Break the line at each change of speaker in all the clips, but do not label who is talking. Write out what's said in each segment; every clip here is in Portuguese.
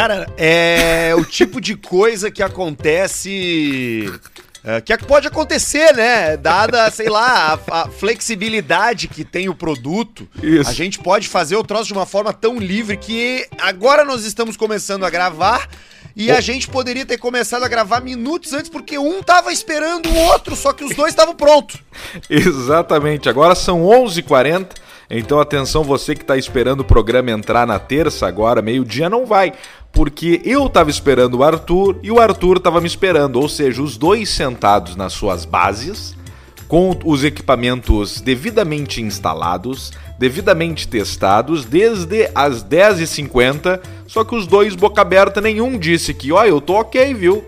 Cara, é o tipo de coisa que acontece. É, é, que pode acontecer, né? Dada, sei lá, a, a, flexibilidade que tem o produto, Isso. a gente pode fazer o troço de uma forma tão livre que agora nós estamos começando a gravar. E a gente poderia ter começado a gravar minutos antes, porque um tava esperando o outro, só que os dois estavam prontos. Exatamente. Agora são 11h40. Então atenção você que está esperando o programa entrar na terça agora, meio-dia não vai, porque eu estava esperando o Arthur e o Arthur estava me esperando, ou seja, os dois sentados nas suas bases, com os equipamentos devidamente instalados, devidamente testados desde as 10h50, só que os dois boca aberta nenhum disse que, ó, oh, eu tô ok, viu?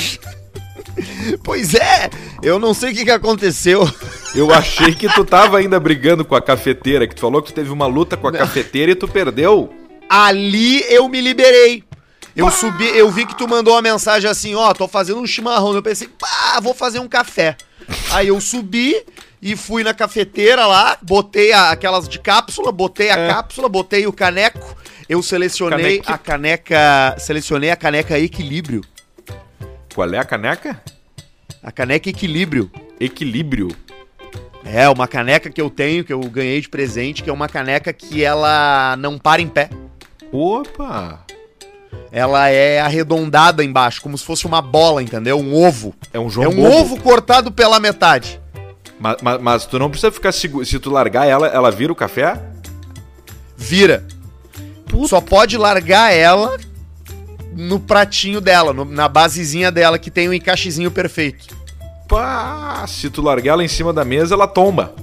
pois é, eu não sei o que, que aconteceu. Eu achei que tu tava ainda brigando com a cafeteira, que tu falou que tu teve uma luta com a não. cafeteira e tu perdeu. Ali eu me liberei. Eu subi, eu vi que tu mandou uma mensagem assim, ó, tô fazendo um chimarrão. Eu pensei, pá, vou fazer um café. Aí eu subi e fui na cafeteira lá, botei a, aquelas de cápsula, botei a é. cápsula, botei o caneco. Eu selecionei Caneque. a caneca, selecionei a caneca Equilíbrio. Qual é a caneca? A caneca Equilíbrio. Equilíbrio. É, uma caneca que eu tenho, que eu ganhei de presente, que é uma caneca que ela não para em pé. Opa! Ela é arredondada embaixo, como se fosse uma bola, entendeu? Um ovo. É um jogo. É um bobo. ovo cortado pela metade. Mas, mas, mas, tu não precisa ficar seguro. Se tu largar ela, ela vira o café? Vira. Puta. Só pode largar ela no pratinho dela, no, na basezinha dela, que tem um encaixezinho perfeito. Pá, se tu largar ela em cima da mesa, ela tomba.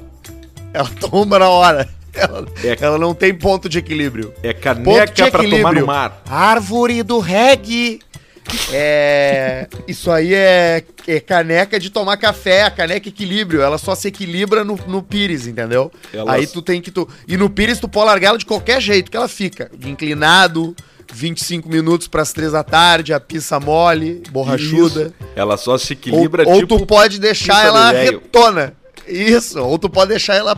Ela tomba na hora. Ela, é, ela não tem ponto de equilíbrio. É caneca para tomar no mar. Árvore do reggae. É, isso aí é, é, caneca de tomar café, a caneca equilíbrio. Ela só se equilibra no, no pires, entendeu? Elas... Aí tu tem que. Tu, e no pires tu pode largar ela de qualquer jeito que ela fica. Inclinado, 25 minutos para as 3 da tarde, a pizza mole, borrachuda. Isso. Ela só se equilibra ou, tipo. Ou tu pode deixar ela retona. Isso, ou tu pode deixar ela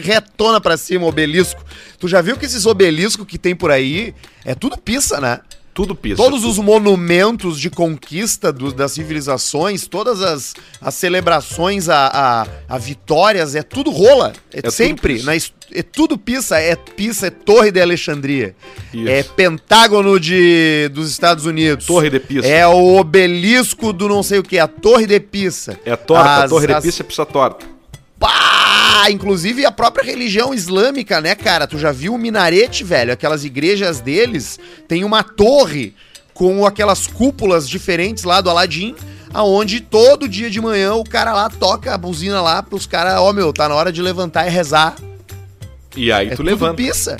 retona pra cima, obelisco. Tu já viu que esses obeliscos que tem por aí é tudo pizza, né? Tudo pisa. Todos os monumentos de conquista do, das civilizações, todas as, as celebrações a, a, a vitórias, é tudo rola. É, é sempre. Tudo na, é tudo É é Torre de Alexandria. Isso. É Pentágono de, dos Estados Unidos. Torre de Pisa. É o obelisco do não sei o que, a Torre de Pisa. É torta, as, a Torre as, de Pisa é pisa torta. Pá! Inclusive a própria religião islâmica, né, cara? Tu já viu o minarete, velho? Aquelas igrejas deles tem uma torre com aquelas cúpulas diferentes lá do Aladim aonde todo dia de manhã o cara lá toca a buzina lá pros caras, ó oh, meu, tá na hora de levantar e rezar. E aí é tu tudo levanta. Pizza,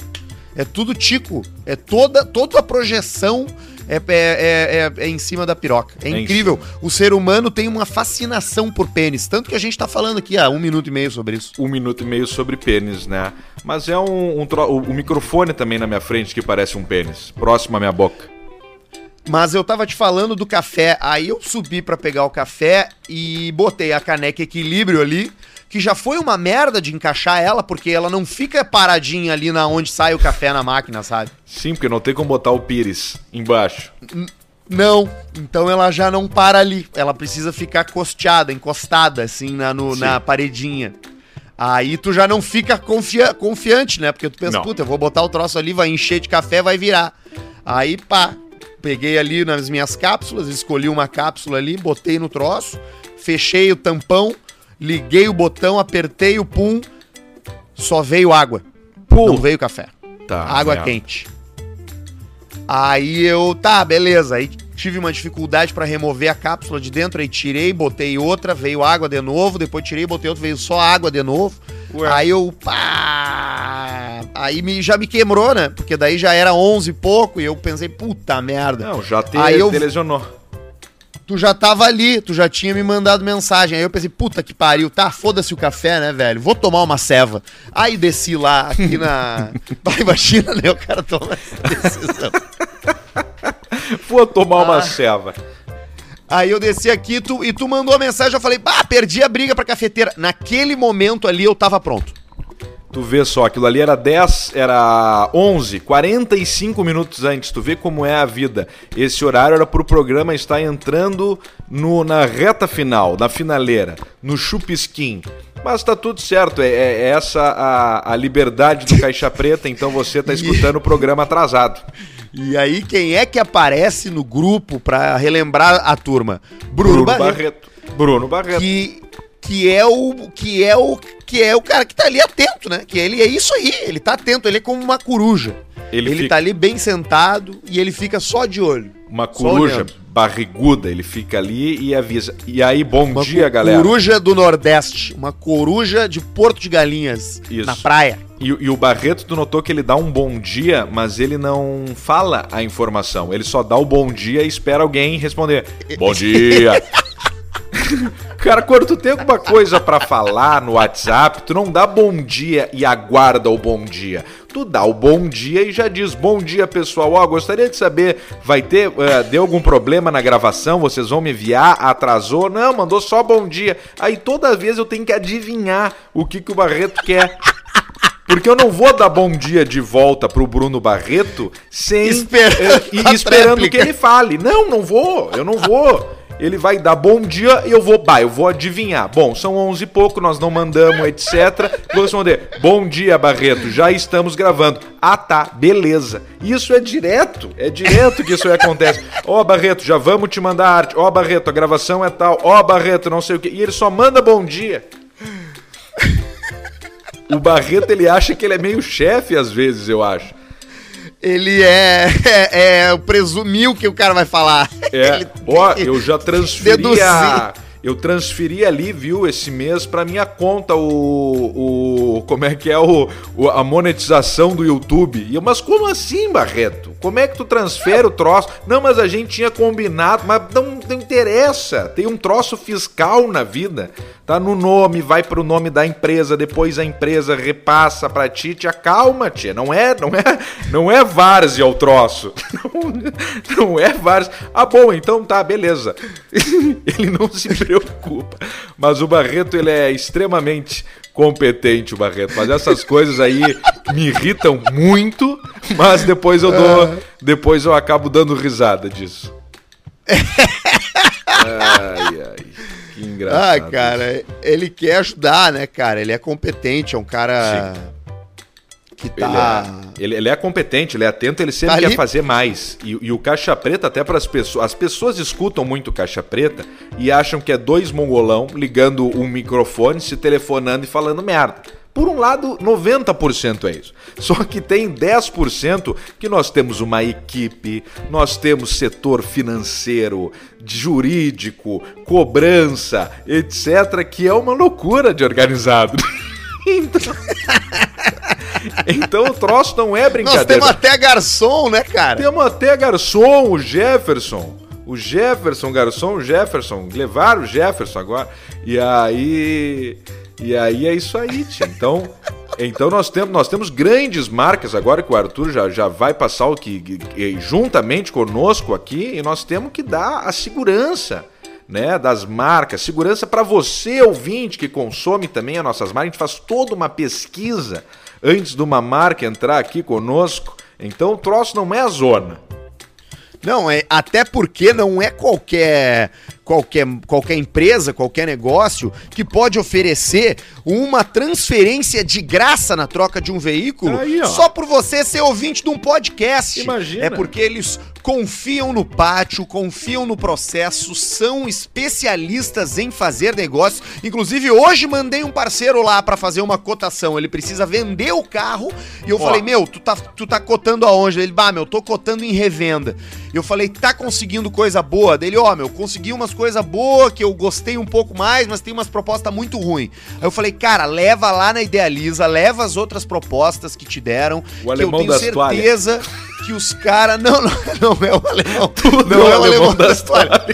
é tudo tico, é toda toda a projeção é, é, é, é, é em cima da piroca. É, é incrível. O ser humano tem uma fascinação por pênis. Tanto que a gente tá falando aqui há um minuto e meio sobre isso. Um minuto e meio sobre pênis, né? Mas é um, um tro... o microfone também na minha frente que parece um pênis, próximo à minha boca. Mas eu tava te falando do café, aí eu subi para pegar o café e botei a caneca equilíbrio ali que já foi uma merda de encaixar ela, porque ela não fica paradinha ali na onde sai o café na máquina, sabe? Sim, porque não tem como botar o pires embaixo. não, então ela já não para ali. Ela precisa ficar costeada, encostada, assim, na, no, na paredinha. Aí tu já não fica confia confiante, né? Porque tu pensa, não. puta, eu vou botar o troço ali, vai encher de café, vai virar. Aí pá, peguei ali nas minhas cápsulas, escolhi uma cápsula ali, botei no troço, fechei o tampão, liguei o botão, apertei o pum, só veio água. Pum. Não veio café. Tá, água merda. quente. Aí eu, tá, beleza. Aí tive uma dificuldade para remover a cápsula de dentro, aí tirei, botei outra, veio água de novo, depois tirei, botei outra, veio só água de novo. Ué. Aí eu, pá! Aí me, já me quebrou, né? Porque daí já era 11 e pouco e eu pensei, puta merda. Não, já te, aí te eu, lesionou tu já tava ali, tu já tinha me mandado mensagem. Aí eu pensei, puta que pariu, tá? Foda-se o café, né, velho? Vou tomar uma ceva. Aí desci lá, aqui na. Vai, imagina, né? O cara toma decisão. Vou tomar uma ah. ceva. Aí eu desci aqui tu, e tu mandou a mensagem, eu falei, bah, perdi a briga pra cafeteira. Naquele momento ali eu tava pronto. Tu vê só, aquilo ali era 10, era 11, 45 minutos antes. Tu vê como é a vida. Esse horário era pro programa estar entrando no, na reta final, na finaleira, no chupisquim. Mas tá tudo certo, é, é, é essa a, a liberdade do Caixa Preta, então você tá escutando o programa atrasado. E aí, quem é que aparece no grupo para relembrar a turma? Bruno, Bruno Barreto. Barreto. Bruno Barreto. Que que é o que é o que é o cara que tá ali atento, né? Que ele é isso aí, ele tá atento, ele é como uma coruja. Ele, ele fica... tá ali bem sentado e ele fica só de olho. Uma coruja barriguda, ele fica ali e avisa. E aí, bom uma dia, galera. Coruja do Nordeste, uma coruja de Porto de Galinhas, isso. na praia. E, e, o Barreto, tu notou que ele dá um bom dia, mas ele não fala a informação. Ele só dá o bom dia e espera alguém responder. Bom dia! Cara, quando tu tem alguma coisa para falar no WhatsApp, tu não dá bom dia e aguarda o bom dia. Tu dá o bom dia e já diz bom dia, pessoal. Ó, oh, gostaria de saber, vai ter, uh, deu algum problema na gravação? Vocês vão me enviar? Atrasou? Não, mandou só bom dia. Aí toda vez eu tenho que adivinhar o que, que o Barreto quer. Porque eu não vou dar bom dia de volta pro Bruno Barreto sem esperando, eh, e, esperando que ele fale. Não, não vou, eu não vou ele vai dar bom dia e eu vou, bah, eu vou adivinhar. Bom, são 11 e pouco, nós não mandamos, etc. Vou responder: "Bom dia, Barreto, já estamos gravando". Ah, tá, beleza. Isso é direto, é direto que isso acontece. Ó, oh, Barreto, já vamos te mandar arte. Ó, oh, Barreto, a gravação é tal. Ó, oh, Barreto, não sei o que. E ele só manda bom dia. O Barreto, ele acha que ele é meio chefe às vezes, eu acho ele é, é, é presumiu que o cara vai falar. É. Ó, eu já transferi a, eu transferi ali, viu, esse mês para minha conta o, o como é que é o, o, a monetização do YouTube. E eu, mas como assim, Barreto? Como é que tu transfere o troço? Não, mas a gente tinha combinado, mas não, não interessa. Tem um troço fiscal na vida. Tá no nome, vai pro nome da empresa, depois a empresa repassa para ti, tia. Calma, tia. Não é, não é, não é várzea o troço. Não, não é várzea. Ah, bom, então tá, beleza. Ele não se preocupa preocupa. Mas o Barreto, ele é extremamente competente, o Barreto. Mas essas coisas aí me irritam muito, mas depois eu dou. Depois eu acabo dando risada disso. Ai, ai. Que ah, engraçado. Ah, cara, isso. ele quer ajudar, né, cara? Ele é competente, é um cara. Sim que tá. Ele é, ele, ele é, competente, ele é atento, ele sempre tá quer fazer mais. E, e, o caixa preta, até para as pessoas. As pessoas escutam muito caixa preta e acham que é dois mongolão ligando um microfone, se telefonando e falando merda. Por um lado, 90% é isso. Só que tem 10% que nós temos uma equipe, nós temos setor financeiro, jurídico, cobrança, etc., que é uma loucura de organizado. então então o troço não é brincadeira. Nós temos até garçom, né, cara? Temos até garçom, o Jefferson. O Jefferson, garçom, o Jefferson. Levaram o Jefferson agora. E aí. E aí é isso aí, tia. Então. Então nós temos, nós temos grandes marcas agora que o Arthur já, já vai passar o que, que juntamente conosco aqui e nós temos que dar a segurança né, das marcas, segurança para você ouvinte que consome também as nossas marcas. A gente faz toda uma pesquisa antes de uma marca entrar aqui conosco. Então o troço não é a zona. Não, é, até porque não é qualquer, qualquer, qualquer empresa, qualquer negócio que pode oferecer uma transferência de graça na troca de um veículo Aí, só por você ser ouvinte de um podcast. Imagina. É porque eles confiam no pátio, confiam no processo, são especialistas em fazer negócio. Inclusive, hoje mandei um parceiro lá para fazer uma cotação. Ele precisa vender o carro e eu Ó. falei: Meu, tu tá, tu tá cotando aonde? Ele, bah, meu, tô cotando em revenda. Eu falei: Tá conseguindo coisa boa? Dele, ó, oh, meu, consegui umas coisas boas que eu gostei um pouco mais, mas tem umas propostas muito ruins. Aí eu falei: Cara, leva lá na Idealiza, leva as outras propostas que te deram. O que eu tenho certeza toalha. que os caras. Não, não, não não é o alemão. Tu não, não é o é alemão das toalhas.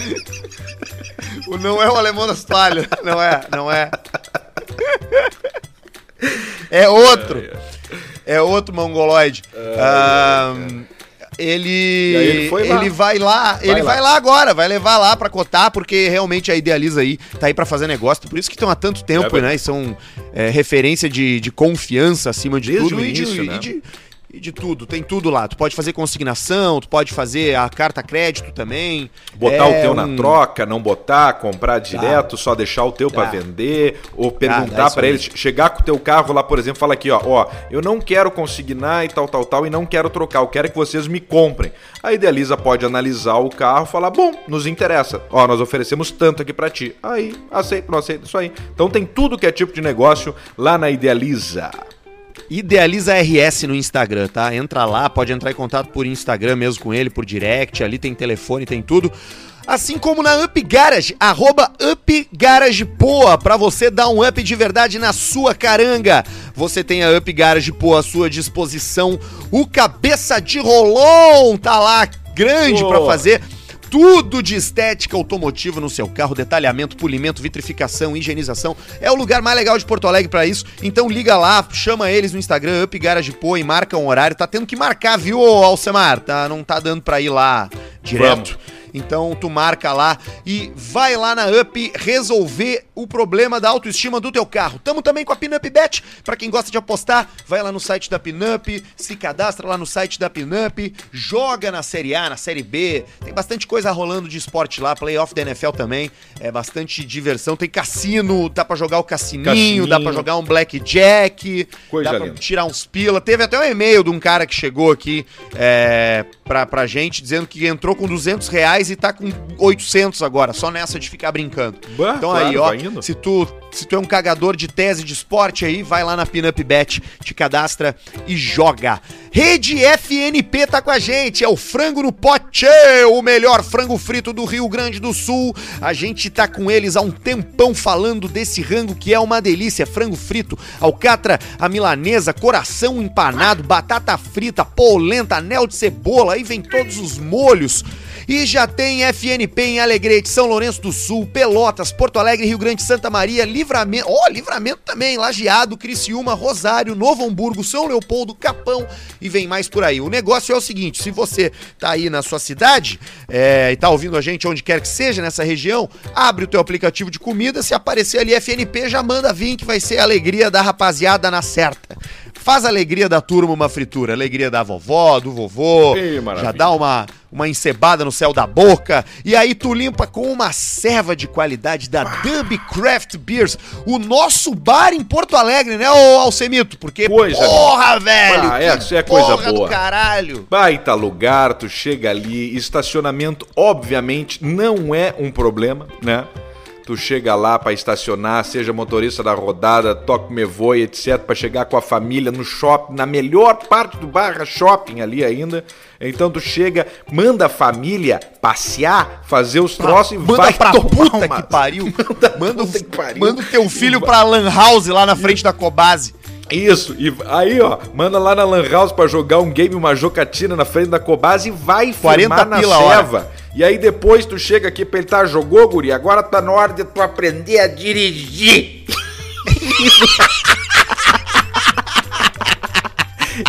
O não é o alemão das toalhas. Não é, não é. É outro. É, é. é outro mongoloide. Ah, ele, ele, ele, vai lá, vai ele lá. vai lá agora, vai levar lá para cotar, porque realmente a Idealiza aí tá aí para fazer negócio, por isso que estão há tanto tempo, é, né? E são é, referência de, de confiança acima de Desde tudo. Início, e, né? de, né? e, de, e de tudo, tem tudo lá. Tu pode fazer consignação, tu pode fazer a carta crédito também. Botar é o teu um... na troca, não botar, comprar direto, tá. só deixar o teu para tá. vender, ou tá, perguntar é para eles, chegar com o teu carro lá, por exemplo, falar aqui, ó, ó, eu não quero consignar e tal, tal, tal, e não quero trocar, eu quero que vocês me comprem. A Idealiza pode analisar o carro, falar, bom, nos interessa, ó, nós oferecemos tanto aqui para ti. Aí, aceito, não aceito, isso aí. Então tem tudo que é tipo de negócio lá na Idealiza. Idealiza RS no Instagram, tá? Entra lá, pode entrar em contato por Instagram mesmo com ele, por direct, ali tem telefone, tem tudo. Assim como na Up Garage, arroba Up Garage Poa, pra você dar um up de verdade na sua caranga. Você tem a Up Garage Poa à sua disposição. O cabeça de rolon tá lá grande oh. pra fazer tudo de estética automotiva no seu carro, detalhamento, polimento, vitrificação, higienização. É o lugar mais legal de Porto Alegre para isso. Então liga lá, chama eles no Instagram, Up Garage Pô, e marca um horário. Tá tendo que marcar, viu, Alcemar? Tá, não tá dando para ir lá direto. Vamos. Então tu marca lá e vai lá na Up resolver o problema da autoestima do teu carro. Tamo também com a Pinup Bet, para quem gosta de apostar, vai lá no site da Pinup, se cadastra lá no site da Pinup, joga na Série A, na Série B. Tem bastante coisa rolando de esporte lá, playoff da NFL também, é bastante diversão, tem cassino, dá para jogar o cassininho, cassininho. dá para jogar um blackjack, coisa dá pra linda. tirar uns pila. Teve até um e-mail de um cara que chegou aqui é, pra, pra gente dizendo que entrou com 200 reais reais e tá com 800 agora, só nessa de ficar brincando. Bah, então claro, aí, ó, se tu se tu é um cagador de tese de esporte aí, vai lá na Pinup Bet, te cadastra e joga. Rede FNP tá com a gente, é o frango no pote, o melhor frango frito do Rio Grande do Sul. A gente tá com eles há um tempão falando desse rango que é uma delícia, frango frito, alcatra, a milanesa, coração empanado, batata frita, polenta, anel de cebola, aí vem todos os molhos. E já tem FNP em Alegrete, São Lourenço do Sul, Pelotas, Porto Alegre, Rio Grande, Santa Maria, Livramento, ó, oh, Livramento também, Lajeado, Criciúma, Rosário, Novo Hamburgo, São Leopoldo, Capão e vem mais por aí. O negócio é o seguinte, se você tá aí na sua cidade é, e tá ouvindo a gente onde quer que seja nessa região, abre o teu aplicativo de comida, se aparecer ali FNP, já manda vir que vai ser a alegria da rapaziada na certa. Faz a alegria da turma uma fritura, alegria da vovó, do vovô. Ei, já dá uma uma encebada no céu da boca, e aí tu limpa com uma serva de qualidade da Dub Craft Beers, o nosso bar em Porto Alegre, né, ô Alcemito? Porque coisa, porra, velho! Ah, essa é coisa boa. caralho. Baita lugar, tu chega ali, estacionamento obviamente não é um problema, né? tu chega lá para estacionar, seja motorista da rodada, toque me voe, etc, para chegar com a família no shopping, na melhor parte do Barra Shopping ali ainda. Então tu chega, manda a família passear, fazer os troços e manda vai pra puta palmas. que pariu. Manda, manda, puta que pariu. manda o teu filho pra Lan House lá na frente da Cobase. Isso, e aí, ó, manda lá na Lan House pra jogar um game, uma jocatina na frente da Cobase e vai firmar na ceva. E aí depois tu chega aqui pra ele, tá, jogou, guri, agora tá na hora de tu aprender a dirigir.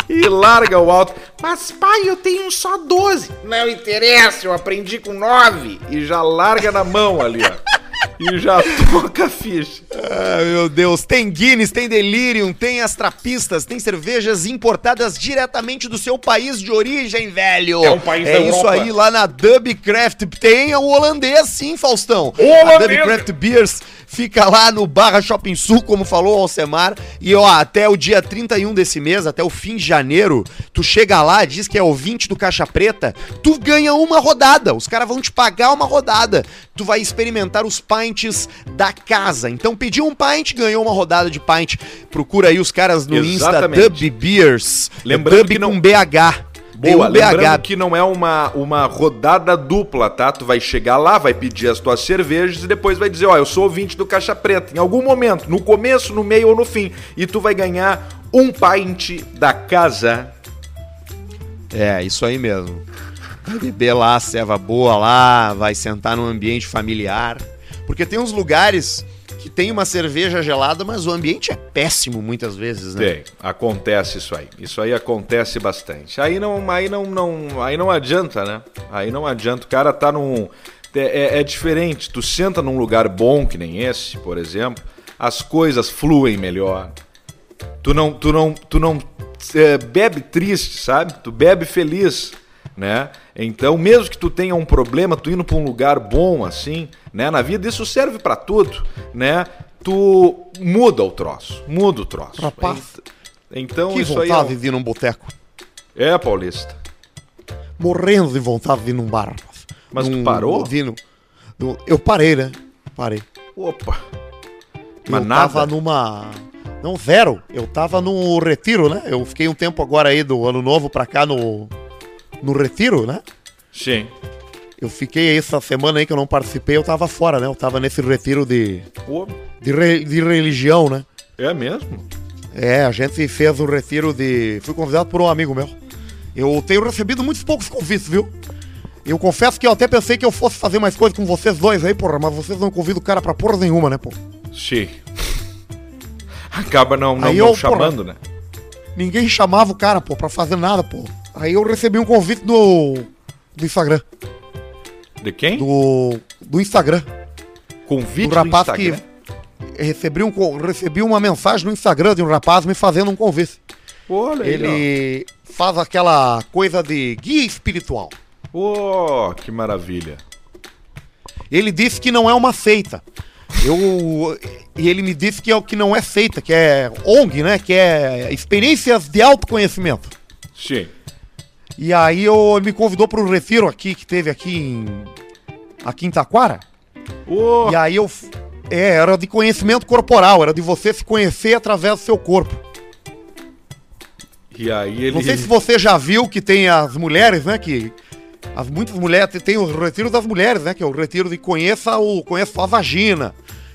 e larga o alto. Mas pai, eu tenho só 12. Não interessa, eu aprendi com 9. E já larga na mão ali, ó e já toca a ficha. Ah, meu Deus. Tem Guinness, tem Delirium, tem as trapistas, tem cervejas importadas diretamente do seu país de origem, velho. É um país é da isso Europa. aí, lá na Dubcraft. Tem o holandês, sim, Faustão. O holandês. a Dubcraft Beers fica lá no Barra Shopping Sul, como falou o Alcemar. E ó, até o dia 31 desse mês, até o fim de janeiro, tu chega lá, diz que é ouvinte do Caixa Preta, tu ganha uma rodada. Os caras vão te pagar uma rodada. Tu vai experimentar os pines pints da casa. Então pediu um pint, ganhou uma rodada de pint. Procura aí os caras no Exatamente. Insta Dub Beers. É lembrando Dub que não... com BH. Boa, um lembrando BH. que não é uma, uma rodada dupla, tá? Tu vai chegar lá, vai pedir as tuas cervejas e depois vai dizer, ó, eu sou ouvinte do Caixa Preta. Em algum momento, no começo, no meio ou no fim. E tu vai ganhar um pint da casa. É, isso aí mesmo. Vai beber lá, serva boa lá, vai sentar num ambiente familiar porque tem uns lugares que tem uma cerveja gelada, mas o ambiente é péssimo muitas vezes, né? Tem, acontece isso aí. Isso aí acontece bastante. Aí não, aí não, não, aí não adianta, né? Aí não adianta. O cara tá num é, é, é diferente. Tu senta num lugar bom que nem esse, por exemplo, as coisas fluem melhor. Tu não, tu não, tu não é, bebe triste, sabe? Tu bebe feliz, né? Então, mesmo que tu tenha um problema, tu indo para um lugar bom assim, né? Na vida isso serve para tudo, né? Tu muda o troço, muda o troço. Rapaz, então que isso vontade aí é um... de ir num boteco. É, Paulista. Morrendo de vontade de ir num bar. Mas num... tu parou? Num... Eu parei, né? Parei. Opa. Mas eu nada. tava numa... Não, zero. Eu tava no retiro, né? Eu fiquei um tempo agora aí do ano novo pra cá no... No retiro, né? Sim. Eu fiquei essa semana aí que eu não participei, eu tava fora, né? Eu tava nesse retiro de. Pô. De, re, de religião, né? É mesmo? É, a gente fez um retiro de. Fui convidado por um amigo meu. Eu tenho recebido muitos poucos convites, viu? Eu confesso que eu até pensei que eu fosse fazer mais coisa com vocês dois aí, porra, mas vocês não convidam o cara pra porra nenhuma, né, pô? Sim. Acaba não, não, aí não eu, chamando, porra, né? Ninguém chamava o cara, pô, pra fazer nada, pô. Aí eu recebi um convite do, do Instagram. De quem? Do, do Instagram. Convite do rapaz do Instagram? que recebi, um, recebi uma mensagem no Instagram de um rapaz me fazendo um convite. Olha Ele faz aquela coisa de guia espiritual. Oh, que maravilha. Ele disse que não é uma seita. Eu, e ele me disse que é o que não é seita, que é ONG, né? Que é experiências de autoconhecimento. Sim. E aí eu, ele me convidou para o refiro aqui, que teve aqui em. Aqui em Taquara. Oh. E aí eu. É, era de conhecimento corporal, era de você se conhecer através do seu corpo. E aí ele. Não sei se você já viu que tem as mulheres, né? Que. As muitas mulheres. Tem o retiro das mulheres, né? Que é o retiro de conheça o. Conheça sua vagina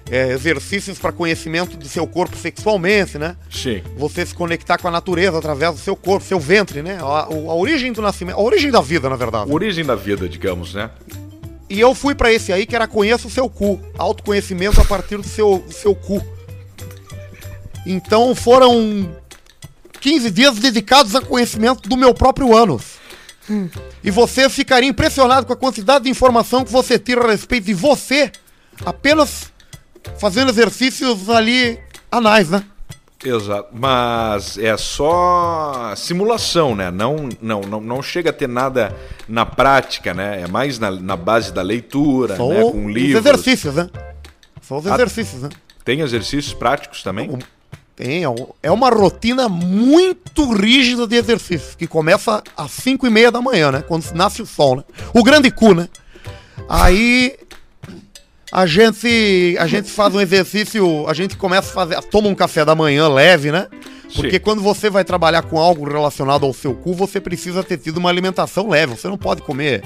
é, exercícios para conhecimento do seu corpo sexualmente, né? Sim. Você se conectar com a natureza através do seu corpo, seu ventre, né? A, a origem do nascimento, a origem da vida, na verdade. Origem da vida, digamos, né? E eu fui para esse aí que era conheça o seu cu, autoconhecimento a partir do seu, do seu cu. Então foram 15 dias dedicados a conhecimento do meu próprio ânus. E você ficaria impressionado com a quantidade de informação que você tira a respeito de você apenas fazendo exercícios ali anais, né? Exato, mas é só simulação, né? Não, não, não, não chega a ter nada na prática, né? É mais na, na base da leitura, só né? Com livros. Os exercícios, né? Só os ah, exercícios, né? Tem exercícios práticos também? Tem, é, é uma rotina muito rígida de exercícios, que começa às 5 e meia da manhã, né? Quando nasce o sol, né? O grande cu, né? Aí a gente, a gente faz um exercício, a gente começa a fazer, toma um café da manhã leve, né? Porque Sim. quando você vai trabalhar com algo relacionado ao seu cu, você precisa ter tido uma alimentação leve. Você não pode comer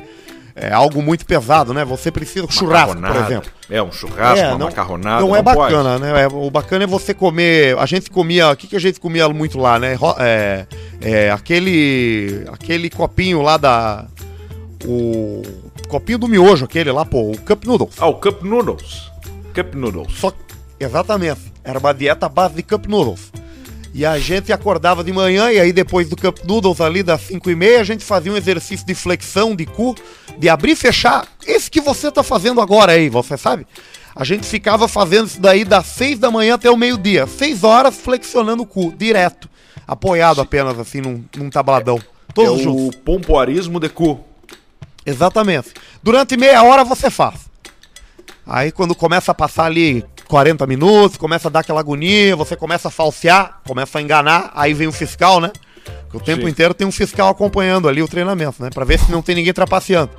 é, algo muito pesado, né? Você precisa churrasco, por exemplo. É um churrasco, é, uma não, macarronada. Não, é não é bacana, pode. né? É, o bacana é você comer. A gente comia, o que, que a gente comia muito lá, né? É, é aquele aquele copinho lá da o copinho do miojo aquele lá, pô, o Cup Noodles. Ah, o Cup Noodles. Cup Noodles. Só, exatamente. Era uma dieta à base de Cup Noodles. E a gente acordava de manhã e aí depois do Cup Noodles ali das 5 e meia, a gente fazia um exercício de flexão de cu, de abrir e fechar. Esse que você tá fazendo agora aí, você sabe? A gente ficava fazendo isso daí das 6 da manhã até o meio-dia. 6 horas flexionando o cu, direto. Apoiado apenas assim num, num tabladão. É Todos é juntos. O pompoarismo de cu. Exatamente. Durante meia hora você faz. Aí quando começa a passar ali 40 minutos, começa a dar aquela agonia, você começa a falsear, começa a enganar, aí vem o fiscal, né? o tempo Sim. inteiro tem um fiscal acompanhando ali o treinamento, né? Pra ver se não tem ninguém trapaceando.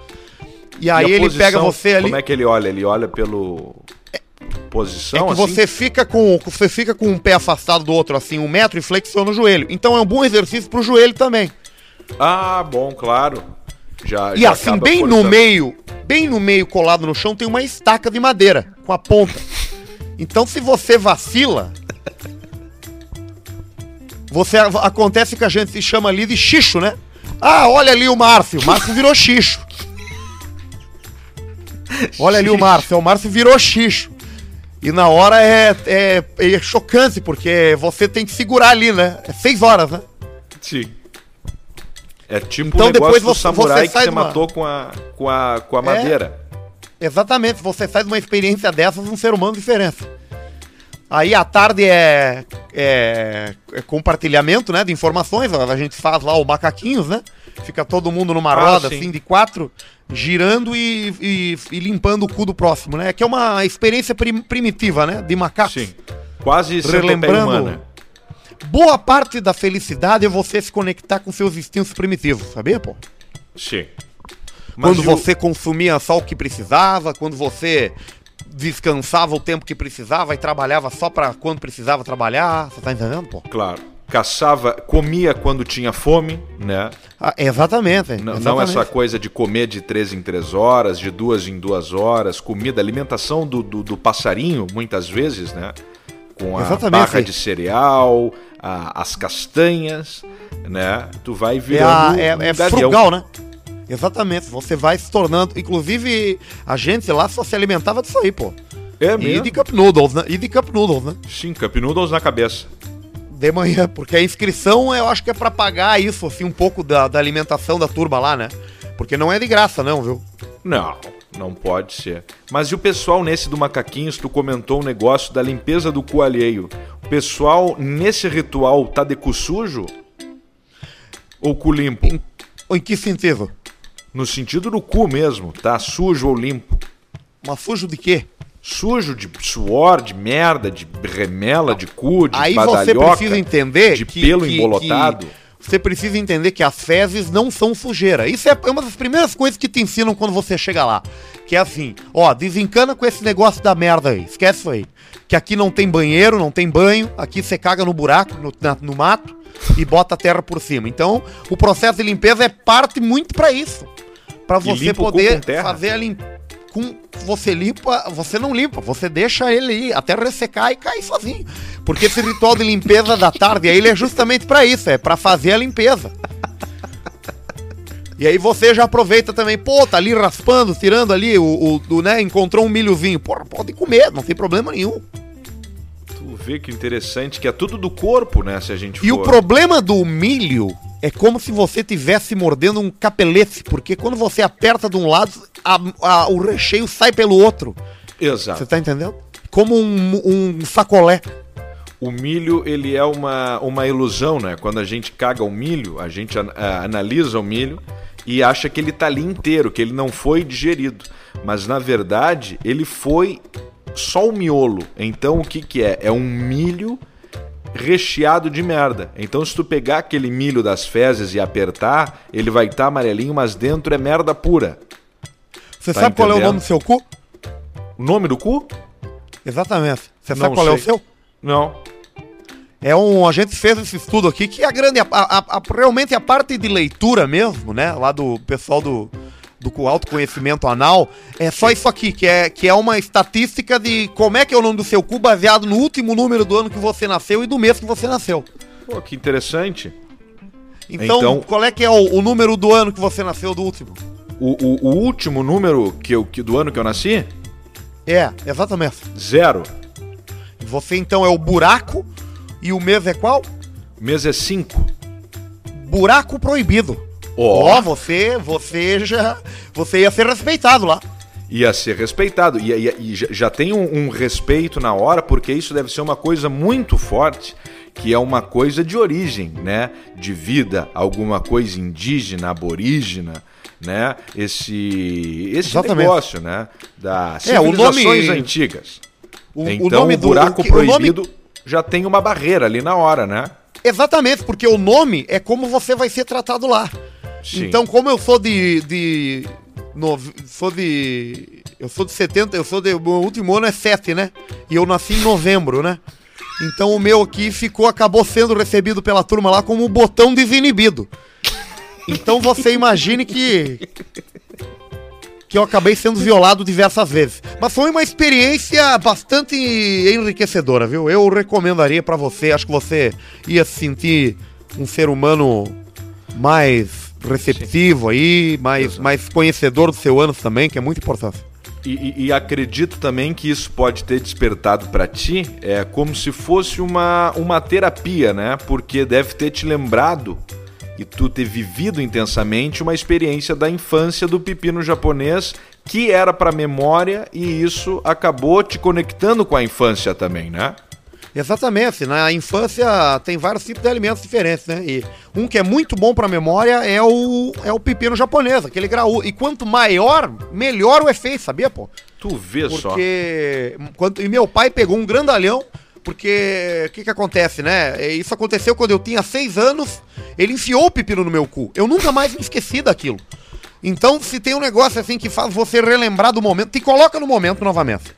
E aí e ele posição, pega você ali. Como é que ele olha? Ele olha pelo. É, posição, é que assim? você fica com você fica com um pé afastado do outro assim um metro e flexiona o joelho então é um bom exercício pro joelho também ah bom claro já, e já assim, bem no meio, bem no meio colado no chão, tem uma estaca de madeira com a ponta. Então se você vacila, você acontece que a gente se chama ali de xixo, né? Ah, olha ali o Márcio. O Márcio virou xixo. Olha ali o Márcio. O Márcio virou xixo. E na hora é, é, é chocante, porque você tem que segurar ali, né? É seis horas, né? Sim. É tipo então, depois você, samurai você que você uma... matou com a, com a, com a é. madeira. É, exatamente, você sai de uma experiência dessas um ser humano diferente. Aí a tarde é, é, é, compartilhamento né, de informações, a gente faz lá o macaquinhos, né? Fica todo mundo numa ah, roda assim de quatro, girando e, e, e, limpando o cu do próximo, né? Que é uma experiência prim, primitiva, né? De macaco. Sim. Quase é relembrando. Boa parte da felicidade é você se conectar com seus instintos primitivos, sabia, pô? Sim. Mas quando eu... você consumia só o que precisava, quando você descansava o tempo que precisava e trabalhava só para quando precisava trabalhar, você tá entendendo, pô? Claro caçava, comia quando tinha fome, né? Ah, exatamente, exatamente, Não é essa coisa de comer de três em três horas, de duas em duas horas, comida, alimentação do, do, do passarinho, muitas vezes, né? com a Exatamente, barra de cereal, a, as castanhas, né? Tu vai é virando. É, a, é, é frugal, né? Exatamente, você vai se tornando. Inclusive, a gente lá só se alimentava disso aí, pô. É mesmo? E de Cup Noodles, né? E de Cup Noodles, né? Sim, Cup Noodles na cabeça. De manhã, porque a inscrição eu acho que é para pagar isso, assim, um pouco da, da alimentação da turma lá, né? Porque não é de graça, não, viu? Não, não pode ser. Mas e o pessoal nesse do macaquinho, tu comentou um negócio da limpeza do cu alheio. O pessoal nesse ritual tá de cu sujo? Ou cu limpo? Em, em que sentido? No sentido do cu mesmo, tá? Sujo ou limpo. Mas sujo de quê? Sujo de suor, de merda, de remela, de cu, de Aí você precisa entender de que, pelo que, embolotado. Que você precisa entender que as fezes não são sujeira. Isso é, é uma das primeiras coisas que te ensinam quando você chega lá. Que é assim, ó, desencana com esse negócio da merda aí, esquece isso aí. Que aqui não tem banheiro, não tem banho, aqui você caga no buraco, no, na, no mato, e bota a terra por cima. Então, o processo de limpeza é parte muito para isso. para você poder fazer a limpeza com você limpa, você não limpa, você deixa ele ir até ressecar e cair sozinho. Porque esse ritual de limpeza da tarde aí ele é justamente para isso, é para fazer a limpeza. E aí você já aproveita também, pô, tá ali raspando, tirando ali o, o, o né, encontrou um milhozinho. Porra, pode comer, não tem problema nenhum tu vê que interessante, que é tudo do corpo, né? Se a gente E for... o problema do milho é como se você tivesse mordendo um capelete, porque quando você aperta de um lado, a, a, o recheio sai pelo outro. Exato. Você tá entendendo? Como um, um sacolé o milho ele é uma, uma ilusão, né? Quando a gente caga o milho, a gente analisa o milho e acha que ele tá ali inteiro, que ele não foi digerido. Mas na verdade, ele foi só o miolo. Então o que que é? É um milho recheado de merda. Então, se tu pegar aquele milho das fezes e apertar, ele vai estar tá amarelinho, mas dentro é merda pura. Você tá sabe entendendo? qual é o nome do seu cu? O nome do cu? Exatamente. Você sabe qual sei. é o seu? Não. É um, a gente fez esse estudo aqui que é grande, a, a, a, realmente é a parte de leitura mesmo, né? Lá do pessoal do do autoconhecimento anal, é só isso aqui, que é, que é uma estatística de como é que é o nome do seu cu baseado no último número do ano que você nasceu e do mês que você nasceu. Pô, que interessante. Então, então qual é que é o, o, número do ano que você nasceu do último? O, o, o último número que eu, que, do ano que eu nasci? É, exatamente. Zero. Você então é o buraco e o mês é qual? O mês é cinco. Buraco proibido. Ó, oh. oh, você, você já. Você ia ser respeitado lá ia ser respeitado. E, e, e já tem um, um, respeito na hora, porque isso deve ser uma coisa muito forte, que é uma coisa de origem, né? De vida, alguma coisa indígena, aborígena, né? Esse, esse negócio, né? Das é, civilizações é, nome... antigas. O, então, o, o buraco do, o, proibido nome... já tem uma barreira ali na hora, né? Exatamente, porque o nome é como você vai ser tratado lá. Sim. Então, como eu sou de. de no, sou de. Eu sou de 70, eu sou de. Meu último ano é 7, né? E eu nasci em novembro, né? Então o meu aqui ficou, acabou sendo recebido pela turma lá como um botão desinibido. Então você imagine que. que eu acabei sendo violado diversas vezes. Mas foi uma experiência bastante enriquecedora, viu? Eu recomendaria para você, acho que você ia se sentir um ser humano mais receptivo aí, mais, mais conhecedor do seu ano também, que é muito importante. E, e, e, acredito também que isso pode ter despertado para ti é como se fosse uma, uma terapia, né? Porque deve ter te lembrado e tu ter vivido intensamente uma experiência da infância do pepino japonês que era para memória e isso acabou te conectando com a infância também, né? Exatamente. Na né? infância tem vários tipos de alimentos diferentes, né? E um que é muito bom para memória é o, é o pepino japonês, aquele graú. E quanto maior, melhor o efeito, sabia, pô? Tu vê porque... só. Porque. E meu pai pegou um grandalhão. Porque o que, que acontece, né? É, isso aconteceu quando eu tinha seis anos. Ele enfiou o pepino no meu cu. Eu nunca mais me esqueci daquilo. Então, se tem um negócio assim que faz você relembrar do momento, te coloca no momento novamente.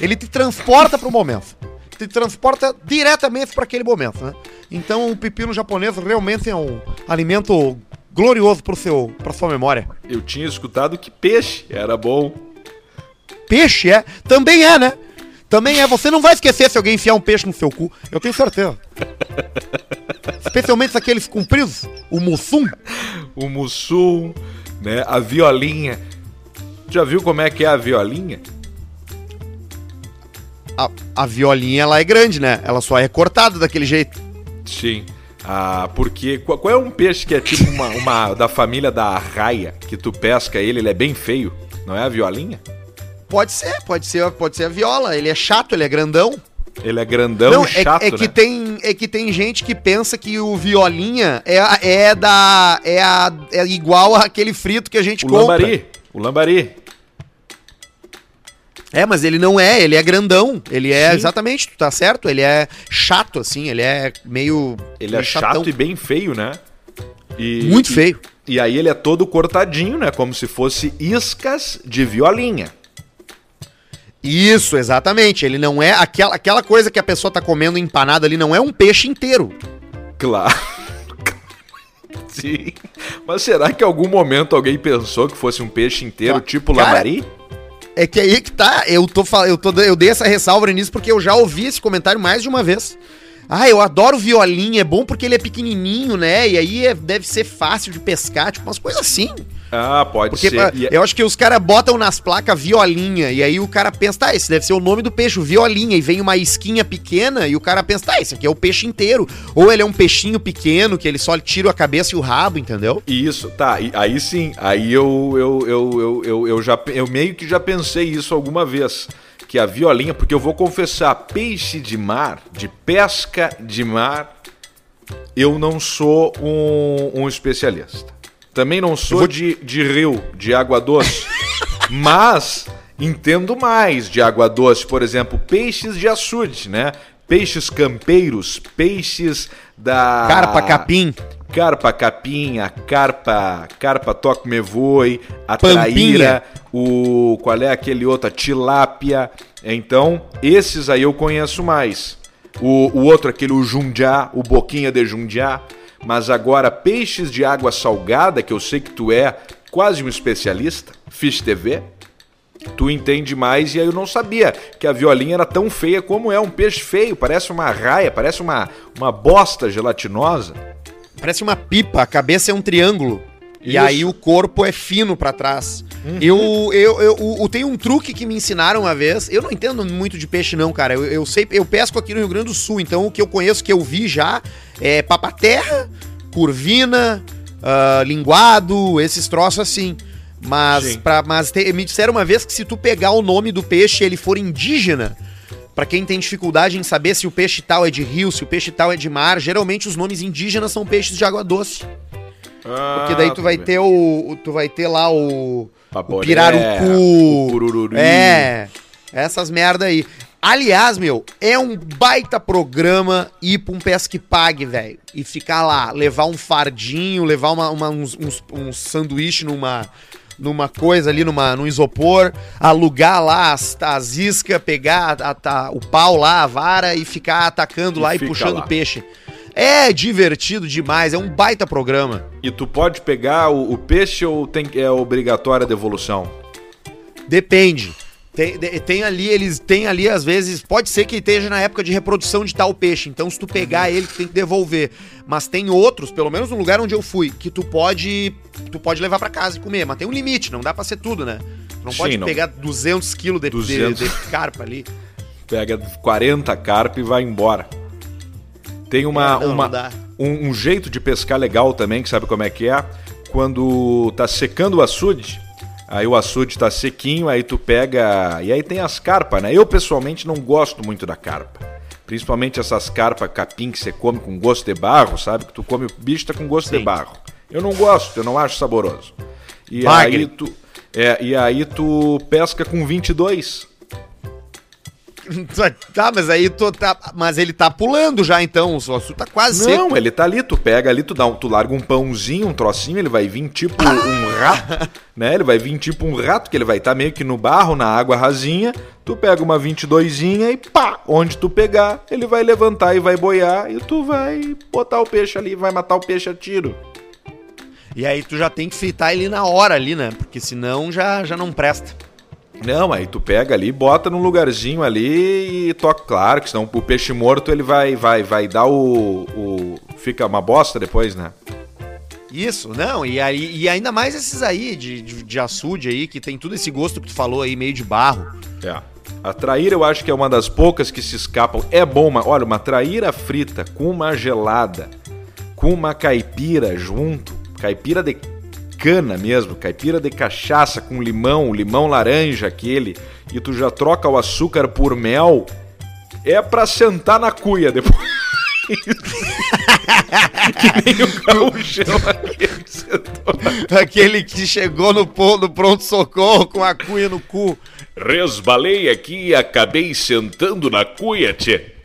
Ele te transporta pro momento te transporta diretamente para aquele momento, né? Então o pepino japonês realmente é um alimento glorioso para seu para sua memória. Eu tinha escutado que peixe era bom. Peixe é, também é, né? Também é, você não vai esquecer se alguém enfiar um peixe no seu cu, eu tenho certeza. Especialmente aqueles compridos, o mussum. O mussum, né? A violinha. Já viu como é que é a violinha? a, a violinha ela é grande, né? Ela só é cortada daquele jeito. Sim. Ah, porque qual, qual é um peixe que é tipo uma, uma da família da raia, que tu pesca ele, ele é bem feio? Não é a violinha? Pode ser, pode ser, pode ser a viola. Ele é chato, ele é grandão. Ele é grandão Não, é, é chato, é, né? que tem É que tem gente que pensa que o violinha é, é da. É, a, é igual àquele frito que a gente o compra. Lambari, o lambari. É, mas ele não é, ele é grandão. Ele é, Sim. exatamente, tu tá certo? Ele é chato, assim, ele é meio. Ele meio é chato chatão. e bem feio, né? E, Muito e, feio. E aí ele é todo cortadinho, né? Como se fosse iscas de violinha. Isso, exatamente. Ele não é. Aquela, aquela coisa que a pessoa tá comendo empanada ali não é um peixe inteiro. Claro. Sim. Mas será que em algum momento alguém pensou que fosse um peixe inteiro, tipo Cara, lamari? É que aí é que tá. Eu, tô, eu, tô, eu dei essa ressalva nisso porque eu já ouvi esse comentário mais de uma vez. Ah, eu adoro violinha, é bom porque ele é pequenininho, né? E aí é, deve ser fácil de pescar, tipo umas coisas assim. Ah, pode porque ser. Pra, ah, é eu acho que os caras botam nas placas violinha, e aí o cara pensa, tá, esse deve ser o nome do peixe, violinha, e vem uma isquinha pequena, e o cara pensa, tá, esse aqui é o peixe inteiro. Ou ele é um peixinho pequeno, que ele só tira a cabeça e o rabo, entendeu? Isso, tá, aí sim, aí eu, eu, eu, eu, eu, eu, já, eu meio que já pensei isso alguma vez a violinha, porque eu vou confessar, peixe de mar, de pesca de mar, eu não sou um, um especialista. Também não sou vou... de, de rio, de água doce. mas entendo mais de água doce, por exemplo, peixes de açude, né? Peixes campeiros, peixes da. Carpa capim. Carpa Capinha, Carpa, Carpa Toque Me Voe, a Traíra, o qual é aquele outro, a Tilápia. Então, esses aí eu conheço mais. O, o outro, aquele o Jundiá, o Boquinha de Jundiá. Mas agora, peixes de água salgada, que eu sei que tu é quase um especialista, Fish TV, tu entende mais e aí eu não sabia que a violinha era tão feia como é, um peixe feio, parece uma raia, parece uma, uma bosta gelatinosa. Parece uma pipa, a cabeça é um triângulo. Isso. E aí o corpo é fino para trás. Uhum. Eu, eu, eu, eu, tem um truque que me ensinaram uma vez. Eu não entendo muito de peixe, não, cara. Eu, eu sei, eu pesco aqui no Rio Grande do Sul, então o que eu conheço, que eu vi já, é papaterra, curvina, uh, linguado, esses troços assim. Mas, pra, mas te, me disseram uma vez que se tu pegar o nome do peixe e ele for indígena, para quem tem dificuldade em saber se o peixe tal é de rio, se o peixe tal é de mar, geralmente os nomes indígenas são peixes de água doce. Ah, porque daí ah, tu vai ter o, o, tu vai ter lá o, Paporé, o pirarucu, o É. Essas merda aí. Aliás, meu, é um baita programa ir pra um pesque pague, velho. E ficar lá, levar um fardinho, levar uma, uma uns, uns, uns sanduíche numa, numa coisa ali, numa, num isopor, alugar lá as, as iscas, pegar a, a, o pau lá, a vara e ficar atacando e lá e puxando lá. peixe. É divertido demais, é um baita programa. E tu pode pegar o, o peixe ou tem, é obrigatória a devolução? Depende. Tem, tem, ali, eles tem ali, às vezes, pode ser que esteja na época de reprodução de tal peixe, então se tu pegar ele, tu tem que devolver. Mas tem outros, pelo menos no lugar onde eu fui, que tu pode tu pode levar para casa e comer, mas tem um limite, não dá pra ser tudo, né? Tu não Sim, pode não. pegar 200 quilos de, 200. De, de carpa ali. Pega 40 carpa e vai embora. Tem uma, é, não, uma não um, um jeito de pescar legal também, que sabe como é que é? Quando tá secando o açude, aí o açude está sequinho, aí tu pega. E aí tem as carpas, né?
Eu pessoalmente não gosto muito da carpa. Principalmente essas carpas capim que você come com gosto de barro, sabe? Que tu come o bicho tá com gosto Sim. de barro. Eu não gosto, eu não acho saboroso. E aí tu. É, e aí tu pesca com 22.
Tá, mas aí tô, tá, mas ele tá pulando já então, o sócio tá quase
Não, ele tá ali, tu pega ali, tu dá um, tu larga um pãozinho, um trocinho, ele vai vir tipo um rato, né? Ele vai vir tipo um rato que ele vai estar tá meio que no barro, na água rasinha. Tu pega uma 22zinha e pá, onde tu pegar, ele vai levantar e vai boiar e tu vai botar o peixe ali, vai matar o peixe a tiro.
E aí tu já tem que fritar ele na hora ali, né? Porque senão já já não presta.
Não, aí tu pega ali, bota num lugarzinho ali e toca. Claro que senão o peixe morto ele vai vai, vai dar o, o. Fica uma bosta depois, né?
Isso, não, e, aí, e ainda mais esses aí de, de, de açude aí, que tem tudo esse gosto que tu falou aí, meio de barro.
É. A traíra eu acho que é uma das poucas que se escapam. É bom, mas olha, uma traíra frita com uma gelada, com uma caipira junto, caipira de cana mesmo, caipira de cachaça com limão, limão laranja aquele, e tu já troca o açúcar por mel, é pra sentar na cuia depois. que nem o
aquele que Aquele que chegou no, no pronto-socorro com a cuia no cu.
Resbalei aqui e acabei sentando na cuia, tchê.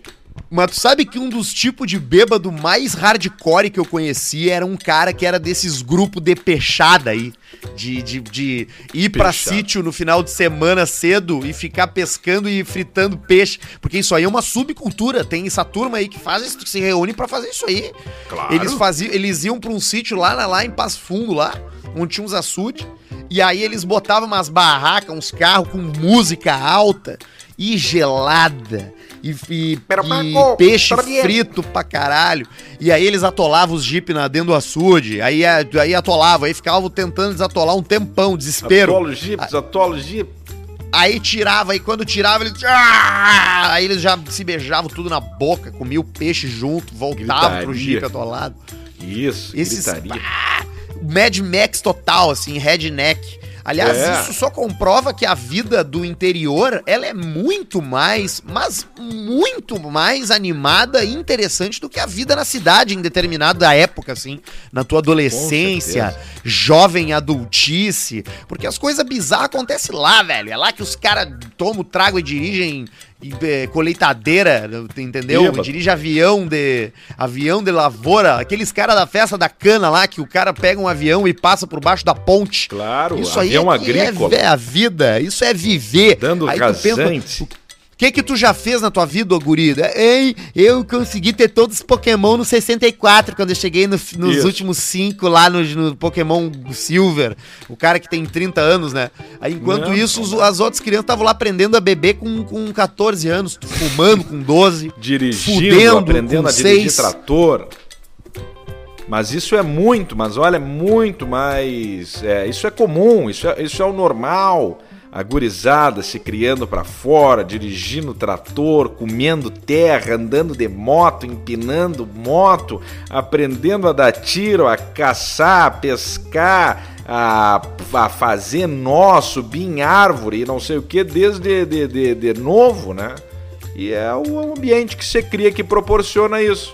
Mas tu sabe que um dos tipos de bêbado mais hardcore que eu conheci era um cara que era desses grupos de peixada aí. De, de, de ir para pra sítio no final de semana cedo e ficar pescando e fritando peixe. Porque isso aí é uma subcultura. Tem essa turma aí que faz isso, que se reúne para fazer isso aí. Claro. Eles, faziam, eles iam pra um sítio lá, na, lá em Passo Fundo, lá, onde tinha uns açudes. E aí eles botavam umas barracas, uns carros com música alta e gelada e, e, e peixe frito pra caralho. E aí eles atolavam os jeep dentro do açude, aí, aí atolavam, aí ficavam tentando desatolar um tempão, desespero. Atola
os jeep, desatola os jeep.
Aí tirava, e quando tirava, eles. Ah! Aí eles já se beijavam tudo na boca, comiam o peixe junto, voltavam pro jipe atolado.
Isso,
Esses... gritaria. Mad Max total, assim, redneck. Aliás, é. isso só comprova que a vida do interior, ela é muito mais, mas muito mais animada e interessante do que a vida na cidade em determinada época, assim, na tua adolescência, jovem adultice, porque as coisas bizarras acontecem lá, velho. É lá que os caras tomam trago e dirigem é, colheitadeira, entendeu? Iba. Dirige avião de avião de lavoura, aqueles cara da festa da cana lá que o cara pega um avião e passa por baixo da ponte.
Claro,
isso aí é, é, agrícola. É, a vida, isso é viver. Dando aí casante. Pensa, que que tu já fez na tua vida, ô gurida? Ei, eu consegui ter todos os Pokémon no 64, quando eu cheguei no, nos Isso. últimos 5 lá no, no, Pokémon Silver. O cara que tem 30 anos, né? enquanto Não, isso, os, as outras crianças estavam lá aprendendo a beber com, com 14 anos, fumando com 12.
Dirigindo, fudendo, aprendendo a dirigir trator. Mas isso é muito, mas olha, é muito mais. É, isso é comum, isso é, isso é o normal agurizada se criando para fora, dirigindo trator, comendo terra, andando de moto, empinando moto, aprendendo a dar tiro, a caçar, a pescar, a, a fazer nó, subir em árvore e não sei o que desde de, de, de novo, né? E é o ambiente que você cria que proporciona isso.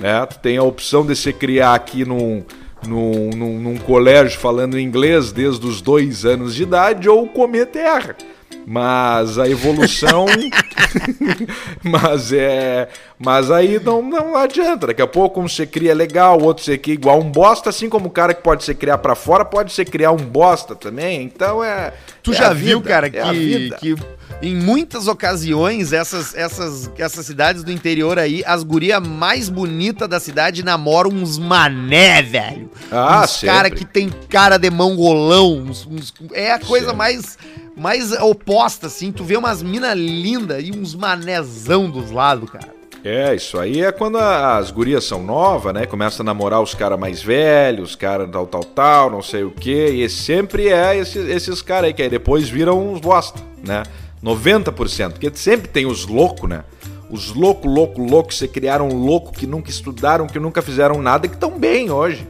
Né? Tu tem a opção de se criar aqui num num, num, num colégio falando inglês desde os dois anos de idade ou comer terra mas a evolução mas é mas aí não, não adianta daqui a pouco um você cria legal o outro você cria igual um bosta assim como o cara que pode ser criar para fora pode ser criar um bosta também então é
tu
é
já viu vida, cara é que, que em muitas ocasiões, essas, essas, essas cidades do interior aí, as gurias mais bonitas da cidade namoram uns mané, velho. Ah, uns sempre. cara que tem cara de mongolão. Uns, uns, é a coisa sempre. mais mais oposta, assim. Tu vê umas minas lindas e uns manézão dos lados, cara.
É, isso aí é quando a, as gurias são novas, né? Começa a namorar os caras mais velhos, os caras tal, tal, tal, não sei o quê. E sempre é esses, esses caras aí que aí depois viram uns bosta, né? 90%, porque sempre tem os loucos, né? Os louco, louco, louco, se criaram louco que nunca estudaram, que nunca fizeram nada que estão bem hoje.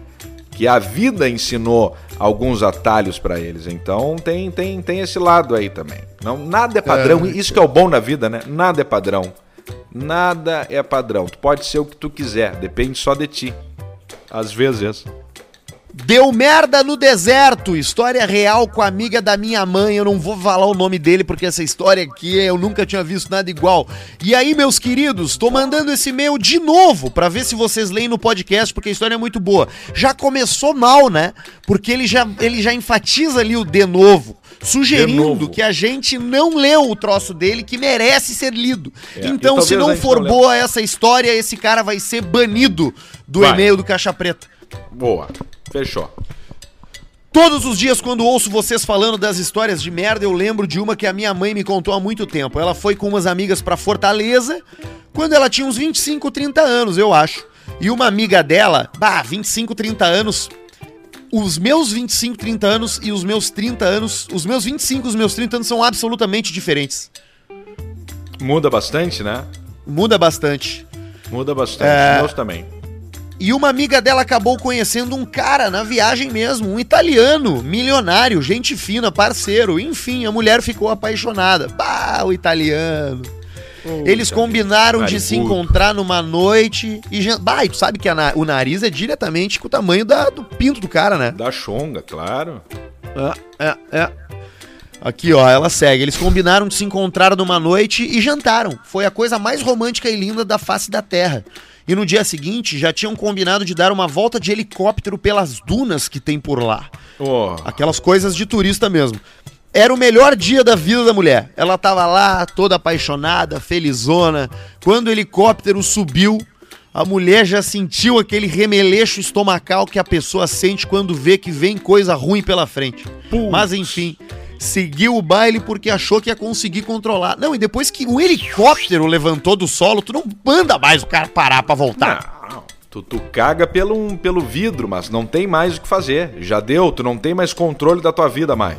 Que a vida ensinou alguns atalhos para eles. Então tem, tem, tem esse lado aí também. Não, nada é, é padrão, é, isso que é o bom na vida, né? Nada é padrão. Nada é padrão. Tu pode ser o que tu quiser, depende só de ti. Às vezes.
Deu merda no deserto. História real com a amiga da minha mãe. Eu não vou falar o nome dele porque essa história aqui eu nunca tinha visto nada igual. E aí, meus queridos, tô mandando esse e-mail de novo para ver se vocês leem no podcast porque a história é muito boa. Já começou mal, né? Porque ele já, ele já enfatiza ali o de novo, sugerindo novo. que a gente não leu o troço dele que merece ser lido. É. Então, se não for não boa essa história, esse cara vai ser banido do vai. e-mail do Caixa Preta.
Boa. Fechou.
Todos os dias, quando ouço vocês falando das histórias de merda, eu lembro de uma que a minha mãe me contou há muito tempo. Ela foi com umas amigas para Fortaleza quando ela tinha uns 25, 30 anos, eu acho. E uma amiga dela, bah, 25, 30 anos. Os meus 25, 30 anos e os meus 30 anos. Os meus 25 e os meus 30 anos são absolutamente diferentes.
Muda bastante, né?
Muda bastante.
Muda bastante. É...
Meus também. E uma amiga dela acabou conhecendo um cara na viagem mesmo, um italiano, milionário, gente fina, parceiro. Enfim, a mulher ficou apaixonada. Bah, o italiano. Eles combinaram de se encontrar numa noite e. Bah, e tu sabe que o nariz é diretamente com o tamanho da... do pinto do cara, né?
Da chonga, claro. É, é,
é. Aqui, ó, ela segue. Eles combinaram de se encontrar numa noite e jantaram. Foi a coisa mais romântica e linda da face da Terra. E no dia seguinte já tinham combinado de dar uma volta de helicóptero pelas dunas que tem por lá. Oh. Aquelas coisas de turista mesmo. Era o melhor dia da vida da mulher. Ela tava lá, toda apaixonada, felizona. Quando o helicóptero subiu, a mulher já sentiu aquele remeleixo estomacal que a pessoa sente quando vê que vem coisa ruim pela frente. Puxa. Mas enfim, seguiu o baile porque achou que ia conseguir controlar. Não, e depois que um helicóptero levantou do solo, tu não manda mais o cara parar pra voltar.
Não. Tu, tu caga pelo, pelo vidro, mas não tem mais o que fazer. Já deu, tu não tem mais controle da tua vida mais.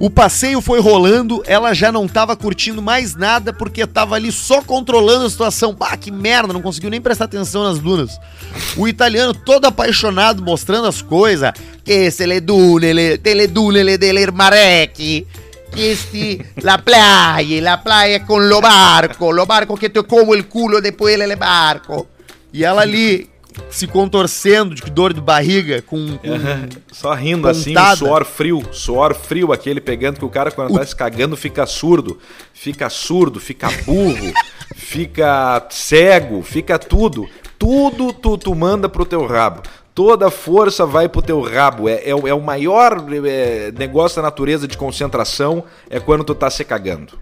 O passeio foi rolando, ela já não tava curtindo mais nada porque tava ali só controlando a situação. Bah, que merda, não conseguiu nem prestar atenção nas dunas. O italiano todo apaixonado, mostrando as coisas. Que se le dune, le dune, delle marec. Este, la playa, la playa con lo barco, lo barco que te como el culo depois ele barco. E ela ali, se contorcendo de dor de barriga, com. com é,
só rindo assim, pontada. assim, suor frio, suor frio aquele pegando, que o cara quando o... tá se cagando fica surdo, fica surdo, fica burro, fica cego, fica tudo. Tudo tu, tu manda pro teu rabo toda a força vai pro teu rabo. É, é, é o maior é, negócio da natureza de concentração é quando tu tá se cagando.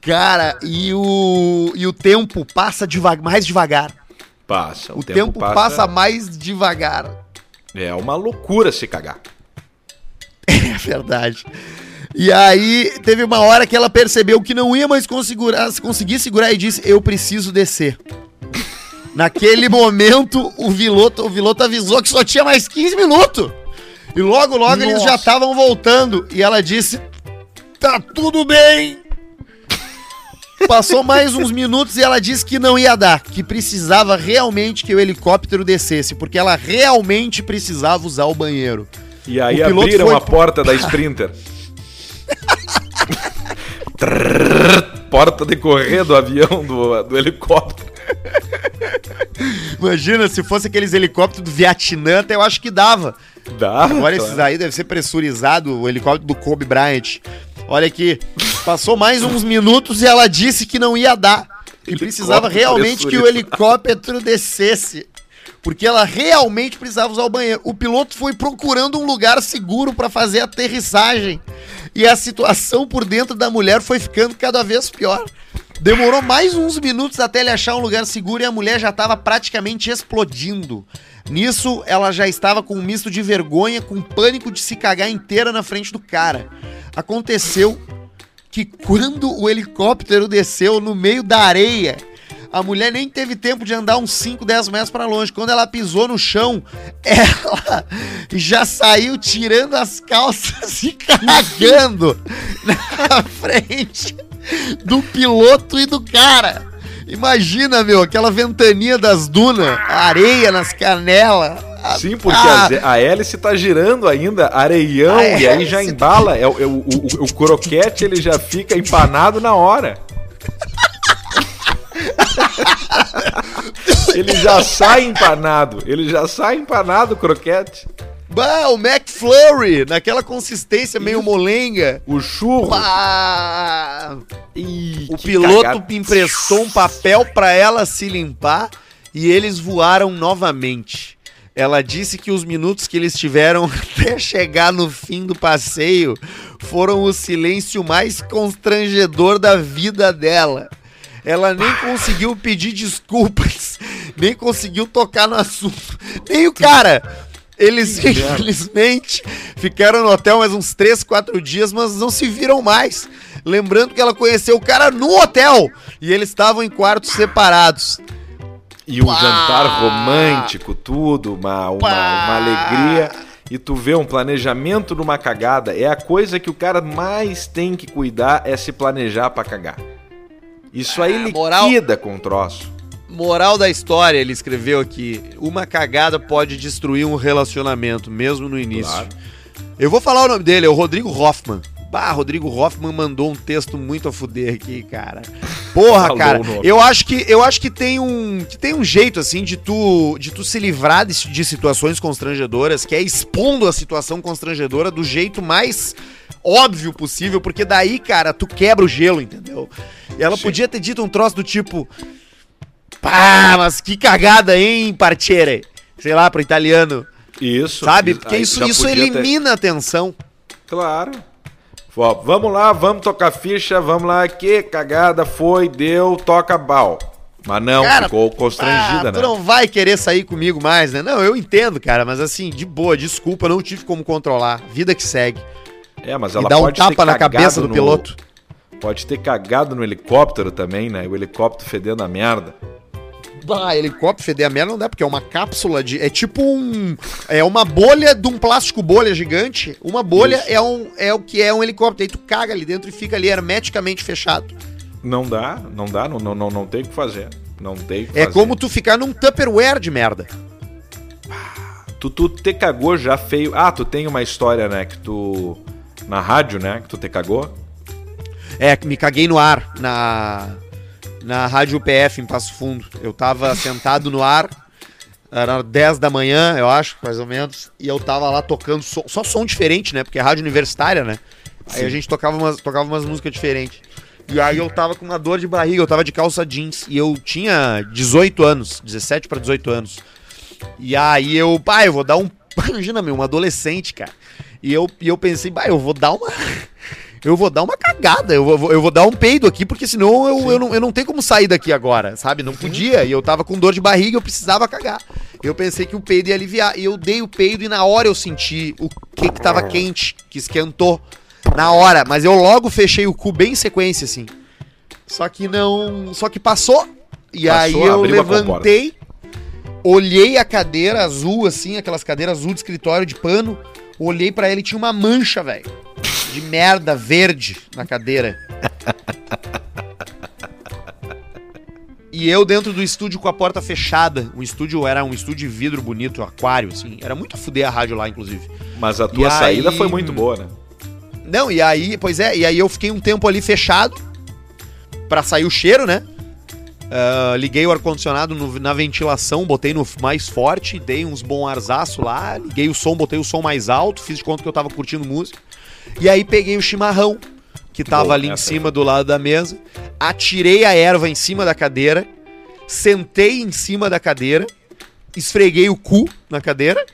Cara, e o, e o tempo passa devagar, mais devagar
passa.
O, o tempo, tempo passa... passa... mais devagar.
É uma loucura se cagar.
É verdade. E aí teve uma hora que ela percebeu que não ia mais consegurar, conseguir segurar e disse: Eu preciso descer. Naquele momento, o Viloto, o Viloto avisou que só tinha mais 15 minutos. E logo, logo Nossa. eles já estavam voltando. E ela disse: Tá tudo bem, Passou mais uns minutos e ela disse que não ia dar, que precisava realmente que o helicóptero descesse, porque ela realmente precisava usar o banheiro.
E aí abriram foi... a porta da Sprinter. porta de correr do avião, do, do helicóptero.
Imagina se fosse aqueles helicópteros do Vietnã, até eu acho que dava.
Dava.
Agora claro. esses aí deve ser pressurizado, o helicóptero do Kobe Bryant. Olha aqui. Passou mais uns minutos e ela disse que não ia dar. E precisava realmente que o helicóptero descesse. Porque ela realmente precisava usar o banheiro. O piloto foi procurando um lugar seguro para fazer a aterrissagem. E a situação por dentro da mulher foi ficando cada vez pior. Demorou mais uns minutos até ele achar um lugar seguro e a mulher já estava praticamente explodindo. Nisso, ela já estava com um misto de vergonha, com pânico de se cagar inteira na frente do cara. Aconteceu que quando o helicóptero desceu no meio da areia, a mulher nem teve tempo de andar uns 5, 10 metros para longe. Quando ela pisou no chão, ela já saiu tirando as calças e cagando na frente do piloto e do cara. Imagina, meu, aquela ventania das dunas, areia nas canelas.
Sim, porque ah, a, a hélice tá girando ainda, areião, e aí já embala. É, é, o, o, o, o croquete ele já fica empanado na hora. ele já sai empanado, ele já sai empanado o croquete.
Bah, o McFlurry, naquela consistência meio molenga.
O churro. Bah.
Ih, o piloto cagado. emprestou um papel para ela se limpar e eles voaram novamente. Ela disse que os minutos que eles tiveram até chegar no fim do passeio foram o silêncio mais constrangedor da vida dela. Ela nem conseguiu pedir desculpas, nem conseguiu tocar no assunto. Nem o cara eles infelizmente ficaram no hotel mais uns 3, 4 dias, mas não se viram mais. Lembrando que ela conheceu o cara no hotel e eles estavam em quartos separados.
E um Pá! jantar romântico, tudo, uma, uma, uma alegria e tu vê um planejamento numa cagada, é a coisa que o cara mais tem que cuidar é se planejar para cagar. Isso ah, aí ah, liquida
moral... com o troço. Moral da história, ele escreveu aqui: uma cagada pode destruir um relacionamento, mesmo no início. Claro. Eu vou falar o nome dele, é o Rodrigo Hoffman. Bah, Rodrigo Hoffman mandou um texto muito a fuder aqui, cara. Porra, cara. Eu acho que eu acho que tem um que tem um jeito assim de tu de tu se livrar de, de situações constrangedoras, que é expondo a situação constrangedora do jeito mais óbvio possível, porque daí, cara, tu quebra o gelo, entendeu? E ela Sim. podia ter dito um troço do tipo Pá, ah, mas que cagada, hein, parceiro? Sei lá, pro italiano. Isso. Sabe? Porque isso, isso elimina ter... a tensão.
Claro. Ó, vamos lá, vamos tocar ficha, vamos lá. Que cagada foi, deu, toca bal. Mas não, cara, ficou constrangida, ah,
né? Tu não vai querer sair comigo mais, né? Não, eu entendo, cara, mas assim, de boa, desculpa, não tive como controlar. Vida que segue.
É, mas ela e dá um tapa na cabeça do no... piloto. Pode ter cagado no helicóptero também, né? O helicóptero fedendo a merda
bah, helicóptero feder a merda não dá, porque é uma cápsula de. É tipo um. É uma bolha de um plástico bolha gigante. Uma bolha é, um, é o que é um helicóptero. Aí tu caga ali dentro e fica ali hermeticamente fechado.
Não dá, não dá, não, não, não, não tem o que fazer. Não tem que É
fazer. como tu ficar num Tupperware de merda. Ah,
tu, tu te cagou já feio. Ah, tu tem uma história, né? Que tu. Na rádio, né? Que tu te cagou.
É, me caguei no ar, na na Rádio PF em Passo Fundo. Eu tava sentado no ar, era 10 da manhã, eu acho, mais ou menos, e eu tava lá tocando som, só som diferente, né? Porque é rádio universitária, né? Aí a gente tocava umas, tocava umas músicas diferentes. E aí eu tava com uma dor de barriga, eu tava de calça jeans e eu tinha 18 anos, 17 para 18 anos. E aí eu, pai, eu vou dar um, imagina meu, um adolescente, cara. E eu, e eu pensei, pai, eu vou dar uma eu vou dar uma cagada, eu vou, eu vou dar um peido aqui, porque senão eu, eu, não, eu não tenho como sair daqui agora, sabe? Não podia, e eu tava com dor de barriga, eu precisava cagar. Eu pensei que o peido ia aliviar, e eu dei o peido e na hora eu senti o que que tava quente, que esquentou. Na hora, mas eu logo fechei o cu bem em sequência, assim. Só que não. Só que passou. E passou, aí eu levantei, olhei a cadeira azul, assim, aquelas cadeiras azul de escritório de pano, olhei para ela e tinha uma mancha, velho de merda verde na cadeira. E eu dentro do estúdio com a porta fechada. O estúdio era um estúdio de vidro bonito, um aquário, assim. Era muito a fuder a rádio lá, inclusive.
Mas a tua e saída aí... foi muito boa, né?
Não, e aí, pois é, e aí eu fiquei um tempo ali fechado para sair o cheiro, né? Uh, liguei o ar-condicionado na ventilação, botei no mais forte, dei uns bons arzaço lá, liguei o som, botei o som mais alto, fiz de conta que eu tava curtindo música. E aí peguei o chimarrão, que tava ali em cima é. do lado da mesa, atirei a erva em cima da cadeira, sentei em cima da cadeira, esfreguei o cu na cadeira,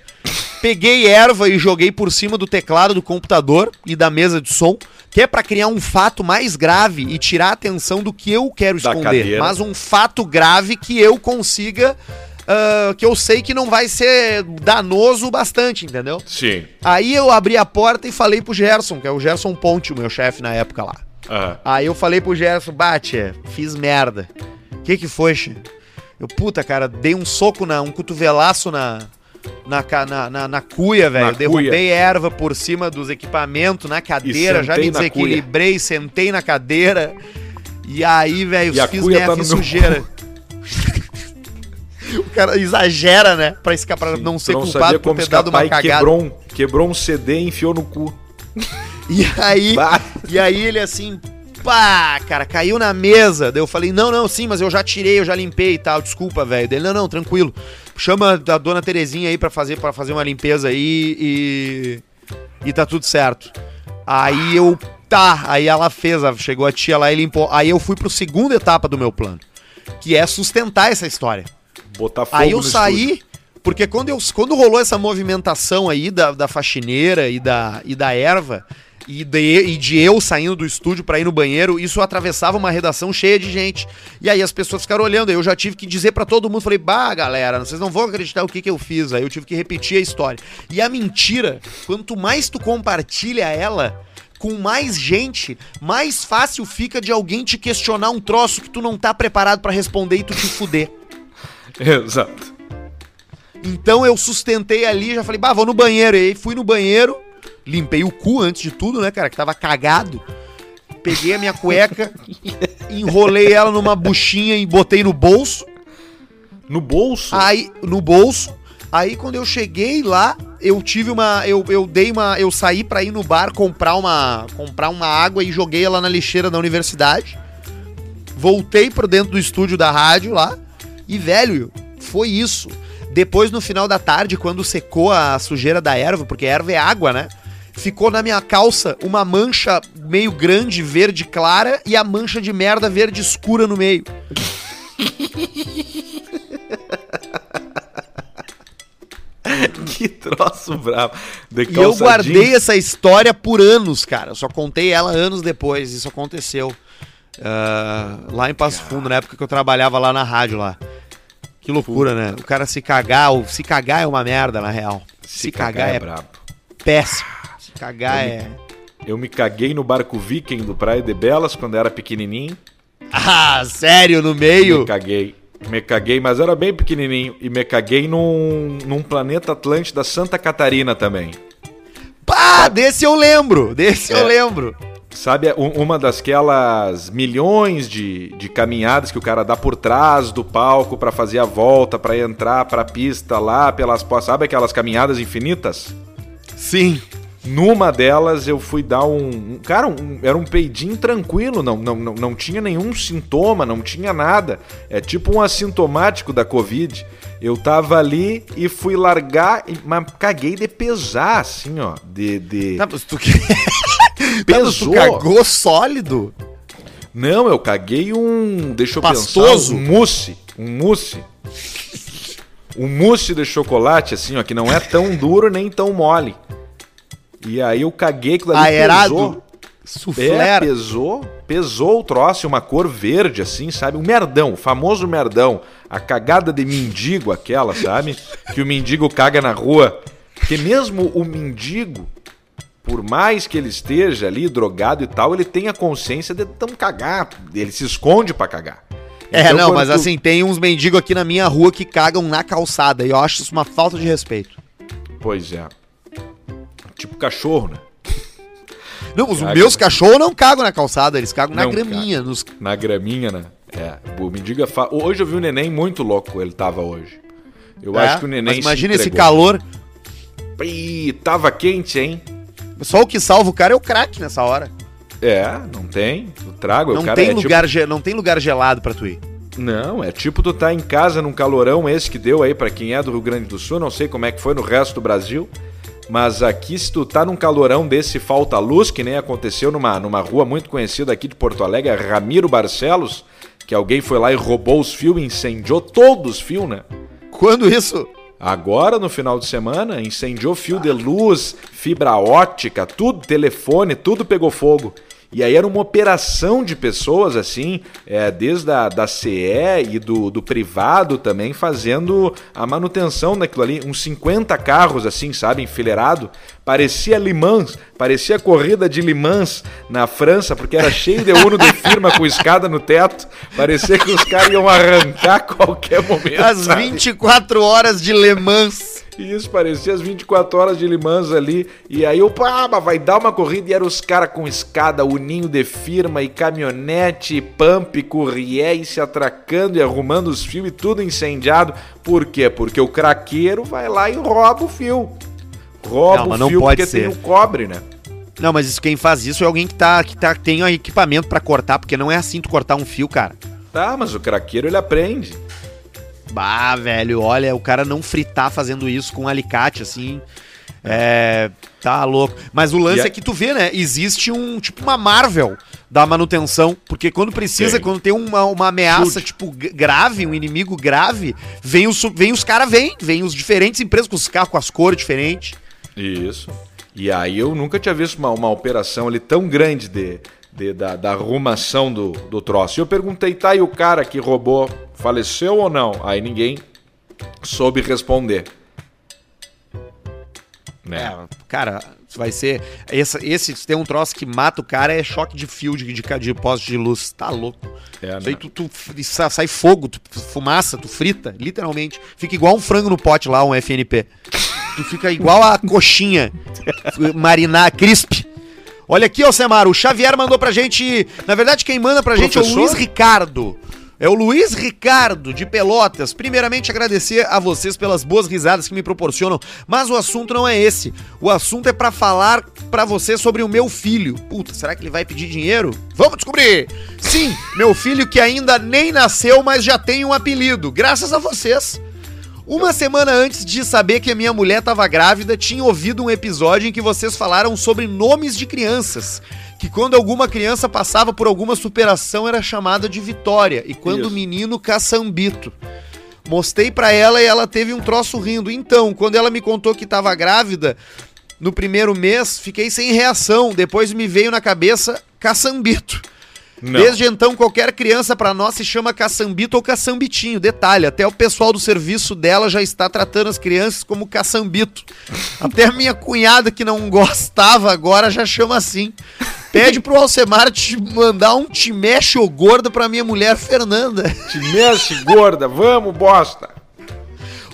peguei erva e joguei por cima do teclado do computador e da mesa de som, que é para criar um fato mais grave e tirar a atenção do que eu quero esconder, mas um fato grave que eu consiga uh, que eu sei que não vai ser danoso bastante, entendeu?
Sim.
Aí eu abri a porta e falei pro Gerson, que é o Gerson Ponte, o meu chefe na época lá. Uhum. Aí eu falei pro Gerson, bate, fiz merda. O que que foi, che? Eu, puta, cara, dei um soco, na, um cotovelaço na, na, na, na, na cuia, velho. Derrubei cuia. erva por cima dos equipamentos, na cadeira, já me desequilibrei, sentei na cadeira. E aí, velho,
fiz minha tá sujeira.
o cara exagera, né? Pra, escapar, pra Sim, não ser não culpado
por ter dado uma cagada. Quebrou um, quebrou um CD e enfiou no cu.
E aí, e aí ele assim, pá, cara, caiu na mesa. Daí eu falei, não, não, sim, mas eu já tirei, eu já limpei e tal, desculpa, velho. Dele, não, não, tranquilo. Chama a dona Terezinha aí para fazer para fazer uma limpeza aí e. E tá tudo certo. Aí eu. Tá, aí ela fez, chegou a tia lá e limpou. Aí eu fui pro segunda etapa do meu plano, que é sustentar essa história.
Botar fogo
Aí eu saí, estúdio. porque quando, eu, quando rolou essa movimentação aí da, da faxineira e da, e da erva, e de, e de, eu saindo do estúdio para ir no banheiro, isso atravessava uma redação cheia de gente. E aí as pessoas ficaram olhando, eu já tive que dizer para todo mundo, falei, bah, galera, vocês não vão acreditar o que, que eu fiz. Aí eu tive que repetir a história. E a mentira, quanto mais tu compartilha ela, com mais gente, mais fácil fica de alguém te questionar um troço que tu não tá preparado para responder e tu te fuder.
Exato.
Então eu sustentei ali, já falei, bah, vou no banheiro. E aí fui no banheiro, limpei o cu antes de tudo, né, cara, que tava cagado. Peguei a minha cueca, enrolei ela numa buchinha e botei no bolso. No bolso? Aí, no bolso. Aí quando eu cheguei lá, eu tive uma. Eu, eu dei uma. Eu saí pra ir no bar comprar uma. comprar uma água e joguei ela na lixeira da universidade. Voltei pro dentro do estúdio da rádio lá. E, velho, foi isso. Depois, no final da tarde, quando secou a sujeira da erva, porque erva é água, né? Ficou na minha calça uma mancha meio grande, verde clara, e a mancha de merda verde escura no meio.
que troço bravo. e
eu guardei essa história por anos, cara. Eu só contei ela anos depois. Isso aconteceu. Uh, lá em Passo Fundo, na época que eu trabalhava lá na rádio lá. Que loucura, Puta. né? O cara se cagar, ou se cagar é uma merda, na real. Se, se cagar, cagar, é, é brabo. péssimo. Ah, se cagar eu é. Me,
eu me caguei no barco viking do Praia de Belas quando era pequenininho.
Ah, sério? No meio?
Me caguei. Me caguei, mas era bem pequenininho. E me caguei num, num planeta Atlântida Santa Catarina também.
Pá, desse eu lembro, desse é. eu lembro.
Sabe, é uma aquelas milhões de, de caminhadas que o cara dá por trás do palco para fazer a volta, para entrar pra pista lá, pelas postas. Sabe aquelas caminhadas infinitas?
Sim.
Numa delas eu fui dar um. cara, um, era um peidinho tranquilo, não, não, não, não tinha nenhum sintoma, não tinha nada. É tipo um assintomático da Covid. Eu tava ali e fui largar, mas caguei de pesar, assim, ó. De. de... Não, tá, tu...
Pesou. Tá, cagou sólido?
Não, eu caguei um. Deixa eu Pastoso. pensar. Um mousse. Um mousse. Um mousse de chocolate, assim, ó, que não é tão duro nem tão mole. E aí eu caguei aquilo ali.
Aerado. Pesou.
Suflera. É, pesou, pesou o troço, uma cor verde, assim, sabe? Um merdão, o famoso merdão. A cagada de mendigo, aquela, sabe? Que o mendigo caga na rua. Porque mesmo o mendigo, por mais que ele esteja ali drogado e tal, ele tem a consciência de tão cagar, ele se esconde para cagar.
É, então, é, não, mas tu... assim, tem uns mendigos aqui na minha rua que cagam na calçada e eu acho isso uma falta de respeito.
Pois é. Tipo cachorro, né?
Não, os Caga. meus cachorros não cagam na calçada, eles cagam não na graminha. Caga. Nos...
Na graminha, né? É, o mendigo é fa... Hoje eu vi o neném muito louco, ele tava hoje. Eu é, acho que o neném. Mas
imagina esse calor.
Ih, tava quente, hein?
Só o que salva o cara é o craque nessa hora.
É, não tem. Eu trago,
não
o
cara tem é tipo lugar tipo... ge... Não tem lugar gelado para tu ir.
Não, é tipo tu tá em casa num calorão esse que deu aí para quem é do Rio Grande do Sul, não sei como é que foi no resto do Brasil, mas aqui se tu tá num calorão desse falta luz, que nem aconteceu numa, numa rua muito conhecida aqui de Porto Alegre, é Ramiro Barcelos, que alguém foi lá e roubou os fios, incendiou todos os fios, né?
Quando isso?
Agora, no final de semana, incendiou fio de luz, fibra ótica, tudo, telefone, tudo pegou fogo. E aí era uma operação de pessoas, assim, é, desde a da CE e do, do privado também, fazendo a manutenção daquilo ali. Uns 50 carros, assim, sabe, enfileirado. Parecia Limãs, parecia corrida de Limãs na França, porque era cheio de uno de firma com escada no teto. Parecia que os caras iam arrancar a qualquer momento.
As sabe? 24 horas de limans.
Isso, parecia as 24 horas de Limãs ali. E aí opa, pá, vai dar uma corrida. E eram os caras com escada, uninho de firma e caminhonete, e pump, currié e se atracando e arrumando os fios e tudo incendiado. Por quê? Porque o craqueiro vai lá e rouba o fio. Rouba não, o fio porque ser. tem o cobre, né?
Não, mas isso, quem faz isso é alguém que, tá, que tá, tem o equipamento para cortar, porque não é assim tu cortar um fio, cara.
Tá, mas o craqueiro ele aprende.
Bah, velho, olha, o cara não fritar fazendo isso com um alicate, assim. É. Tá louco. Mas o lance yeah. é que tu vê, né? Existe um. Tipo uma Marvel da manutenção. Porque quando precisa, Sim. quando tem uma, uma ameaça, Chute. tipo, grave, um inimigo grave, vem os, vem os caras, vem, vem os diferentes empresas com os carros, com as cores diferentes.
Isso. E aí eu nunca tinha visto uma, uma operação ali tão grande de de, da, da, arrumação do, do troço. E eu perguntei, tá, e o cara que roubou faleceu ou não? Aí ninguém soube responder.
Né? É, cara, vai ser. Esse, esse tem um troço que mata o cara é choque de fio de, de, de poste de luz. Tá louco. É, Isso aí né? tu, tu, sai fogo, tu, fumaça, tu frita, literalmente. Fica igual um frango no pote lá, um FNP. Tu fica igual a coxinha marinar crisp. Olha aqui, Alcemar, o Xavier mandou pra gente. Na verdade, quem manda pra gente Professor? é o Luiz Ricardo. É o Luiz Ricardo, de Pelotas. Primeiramente, agradecer a vocês pelas boas risadas que me proporcionam, mas o assunto não é esse. O assunto é para falar para você sobre o meu filho. Puta, será que ele vai pedir dinheiro? Vamos descobrir! Sim, meu filho que ainda nem nasceu, mas já tem um apelido. Graças a vocês. Uma semana antes de saber que a minha mulher estava grávida, tinha ouvido um episódio em que vocês falaram sobre nomes de crianças. Que quando alguma criança passava por alguma superação era chamada de Vitória, e quando Isso. o menino Caçambito. Mostrei para ela e ela teve um troço rindo. Então, quando ela me contou que estava grávida, no primeiro mês, fiquei sem reação. Depois me veio na cabeça Caçambito. Não. Desde então, qualquer criança para nós se chama caçambito ou caçambitinho. Detalhe, até o pessoal do serviço dela já está tratando as crianças como caçambito. Até a minha cunhada, que não gostava agora, já chama assim. Pede pro Alcemar te mandar um te mexe ou gorda pra minha mulher Fernanda.
Te mexe gorda, vamos bosta.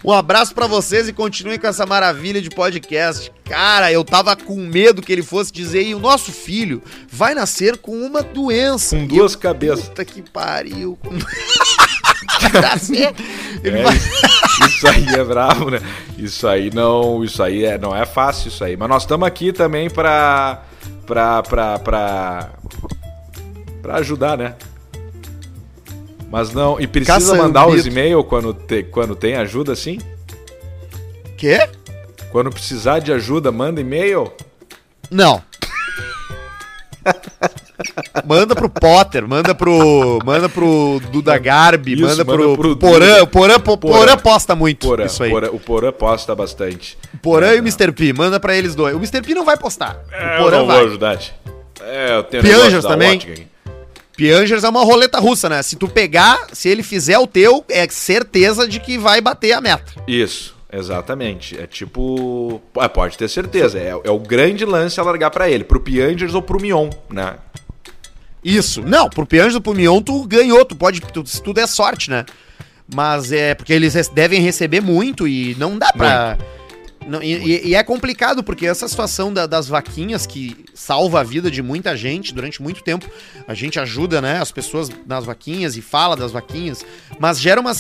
Um abraço para vocês e continuem com essa maravilha de podcast. Cara, eu tava com medo que ele fosse dizer e o nosso filho vai nascer com uma doença.
Com
duas
eu, cabeças.
Puta que pariu.
Ele é, vai... isso, isso aí é bravo, né? Isso aí não, isso aí é, não é fácil isso aí. Mas nós estamos aqui também para para para para ajudar, né? Mas não. E precisa Caçambito. mandar os e-mails quando, te, quando tem ajuda, sim?
Quê?
Quando precisar de ajuda, manda e-mail?
Não. manda pro Potter, manda pro. Manda pro Duda Garbi, isso, manda, pro, manda pro Porã, Porã,
Porã.
Porã posta muito. Porã, isso
aí. Porã, o Porã posta bastante.
Porã é, e o Mr. P, manda pra eles dois. O Mr. P não vai postar.
É, o Porã eu não vai. vou ajudar. -te. É, eu
tenho Pianjas também. Piangers é uma roleta russa, né? Se tu pegar, se ele fizer o teu, é certeza de que vai bater a meta.
Isso. Exatamente. É tipo. É, pode ter certeza. É, é, o grande lance a largar para ele, pro Piangers ou pro Mion, né?
Isso. Não, pro Piangers ou pro Mion, tu ganhou. Tu pode. Tu, se tudo é sorte, né? Mas é. Porque eles devem receber muito e não dá pra. Muito não, e, e, é complicado, porque essa situação da, das vaquinhas que salva a vida de muita gente durante muito tempo. A gente ajuda, né, as pessoas nas vaquinhas e fala das vaquinhas, mas gera uma,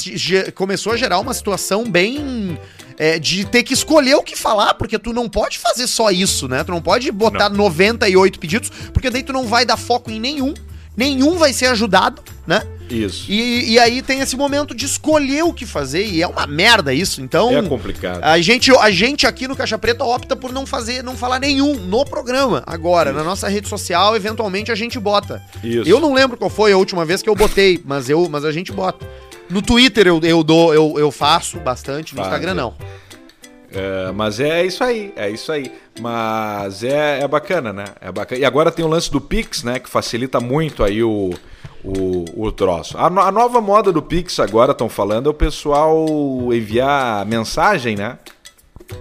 começou a gerar uma situação bem. É, de ter que escolher o que falar, porque tu não pode fazer só isso, né? Tu não pode botar não. 98 pedidos, porque daí tu não vai dar foco em nenhum, nenhum vai ser ajudado, né? Isso. E, e aí tem esse momento de escolher o que fazer, e é uma merda isso, então.
É complicado.
A gente, a gente aqui no Caixa Preta opta por não fazer, não falar nenhum no programa. Agora, isso. na nossa rede social, eventualmente a gente bota. Isso. Eu não lembro qual foi a última vez que eu botei, mas, eu, mas a gente bota. No Twitter eu, eu dou, eu, eu faço bastante, no Faz. Instagram não.
É, mas é isso aí, é isso aí. Mas é, é bacana, né? É bacana. E agora tem o lance do Pix, né? Que facilita muito aí o, o, o troço. A, a nova moda do Pix agora estão falando é o pessoal enviar mensagem, né?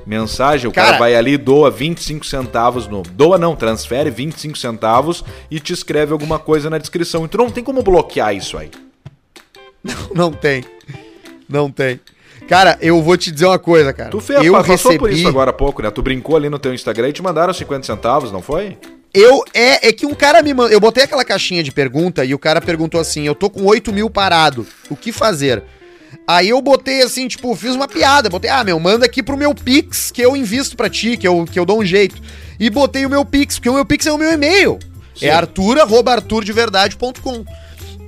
Mensagem, o cara, cara vai ali, doa 25 centavos no. Doa não, transfere 25 centavos e te escreve alguma coisa na descrição. Então não tem como bloquear isso aí.
Não, não tem. Não tem. Cara, eu vou te dizer uma coisa, cara.
Tu fez, eu passou recebi... por isso agora há pouco, né? Tu brincou ali no teu Instagram e te mandaram 50 centavos, não foi?
Eu é, é que um cara me mandou. Eu botei aquela caixinha de pergunta e o cara perguntou assim: eu tô com 8 mil parado, o que fazer? Aí eu botei assim, tipo, fiz uma piada, botei, ah, meu, manda aqui pro meu Pix que eu invisto pra ti, que eu, que eu dou um jeito. E botei o meu Pix, porque o meu Pix é o meu e-mail. É Sim. É arthur.arturdeverdade.com.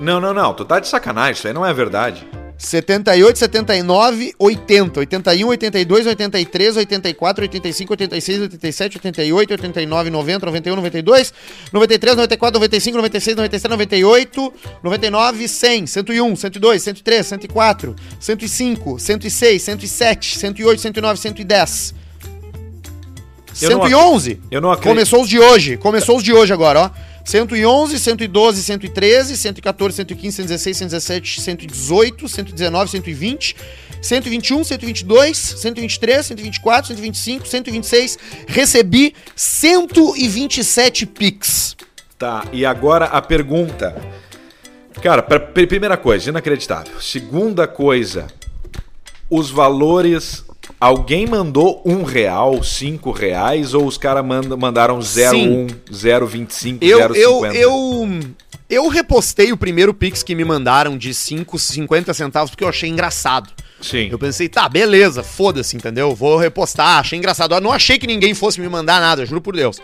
Não, não, não. Tu tá de sacanagem. Isso aí não é verdade.
78, 79, 80, 81, 82, 83, 84, 85, 86, 87, 88, 89, 90, 91, 92, 93, 94, 95, 96, 97, 98, 99, 100, 101, 102, 103, 104, 105, 106, 107, 108, 109, 110. Eu 111. Não Eu
não acredito.
Começou os de hoje. Começou os de hoje agora, ó. 111, 112, 113, 114, 115, 116, 117, 118, 119, 120, 121, 122, 123, 124, 125, 126. Recebi 127 Pix.
Tá, e agora a pergunta. Cara, pra, primeira coisa, inacreditável. Segunda coisa, os valores Alguém mandou um real, cinco reais, ou os caras manda, mandaram 0,1, 0,25, 0,50? Eu,
eu, eu, eu repostei o primeiro Pix que me mandaram de 5, 50 centavos, porque eu achei engraçado. Sim. Eu pensei, tá, beleza, foda-se, entendeu? Vou repostar, achei engraçado. Eu não achei que ninguém fosse me mandar nada, juro por Deus.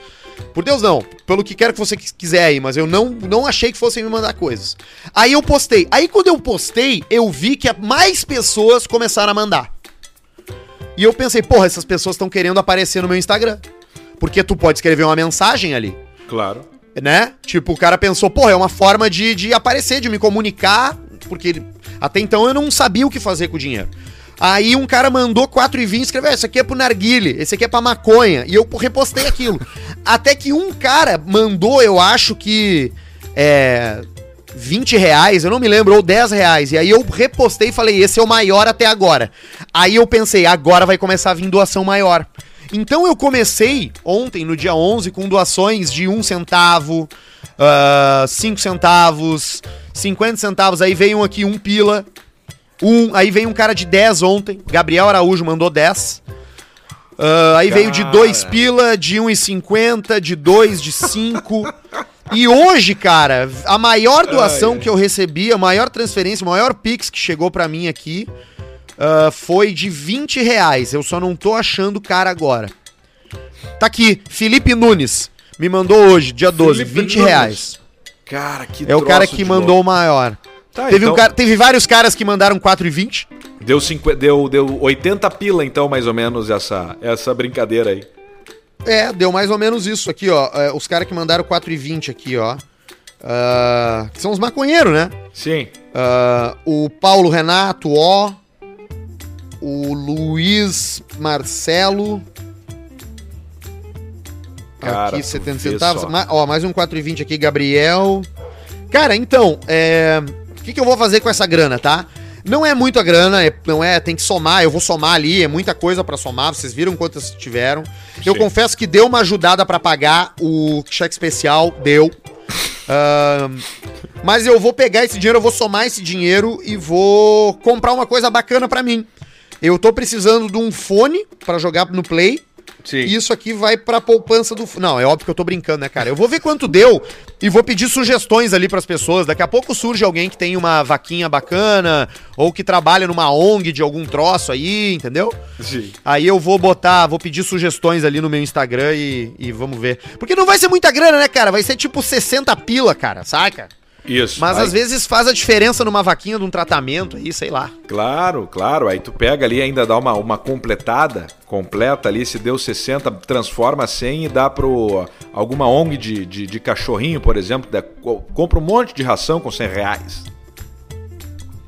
Por Deus não, pelo que quer que você quiser aí, mas eu não, não achei que fossem me mandar coisas. Aí eu postei. Aí quando eu postei, eu vi que mais pessoas começaram a mandar. E eu pensei, porra, essas pessoas estão querendo aparecer no meu Instagram. Porque tu pode escrever uma mensagem ali.
Claro.
Né? Tipo, o cara pensou, porra, é uma forma de, de aparecer, de me comunicar. Porque até então eu não sabia o que fazer com o dinheiro. Aí um cara mandou 4,20 e escreveu: ah, esse Isso aqui é pro narguile, esse aqui é pra maconha. E eu repostei aquilo. Até que um cara mandou, eu acho que. É, 20 reais, eu não me lembro, ou 10 reais. E aí eu repostei e falei, esse é o maior até agora. Aí eu pensei, agora vai começar a vir doação maior. Então eu comecei ontem, no dia 11, com doações de 1 um centavo, 5 uh, ah, centavos, 50 centavos. Aí veio um aqui, um pila. Um, aí veio um cara de 10 ontem, Gabriel Araújo mandou 10. Uh, ah, aí cara. veio de 2 pila, de 1,50, de 2, de 5. E hoje, cara, a maior doação ai, que eu recebi, a maior transferência, o maior Pix que chegou para mim aqui uh, foi de 20 reais. Eu só não tô achando o cara agora. Tá aqui, Felipe Nunes. Me mandou hoje, dia 12, Felipe 20 Nunes. reais. Cara, que É o cara que mandou o maior. Tá, teve, então... um cara, teve vários caras que mandaram 4,20.
Deu, deu, deu 80 pila, então, mais ou menos, essa, essa brincadeira aí.
É, deu mais ou menos isso aqui, ó. É, os caras que mandaram 4,20 aqui, ó. Uh, são os maconheiros, né?
Sim.
Uh, o Paulo Renato, ó. O Luiz Marcelo. Cara, aqui, 70 centavos. Ma ó, mais um 4,20 aqui, Gabriel. Cara, então, é... o que, que eu vou fazer com essa grana, tá? Tá. Não é muita grana, é, não é, tem que somar, eu vou somar ali, é muita coisa para somar, vocês viram quantas tiveram. Eu confesso que deu uma ajudada para pagar o cheque especial, deu. Uh, mas eu vou pegar esse dinheiro, eu vou somar esse dinheiro e vou comprar uma coisa bacana para mim. Eu tô precisando de um fone para jogar no Play Sim. Isso aqui vai pra poupança do. Não, é óbvio que eu tô brincando, né, cara? Eu vou ver quanto deu e vou pedir sugestões ali pras pessoas. Daqui a pouco surge alguém que tem uma vaquinha bacana ou que trabalha numa ONG de algum troço aí, entendeu? Sim. Aí eu vou botar, vou pedir sugestões ali no meu Instagram e, e vamos ver. Porque não vai ser muita grana, né, cara? Vai ser tipo 60 pila, cara, saca? Isso. Mas aí... às vezes faz a diferença numa vaquinha de um tratamento aí, sei lá.
Claro, claro. Aí tu pega ali, ainda dá uma, uma completada, completa ali, se deu 60, transforma 100 e dá pro alguma ONG de, de, de cachorrinho, por exemplo, compra um monte de ração com 100 reais.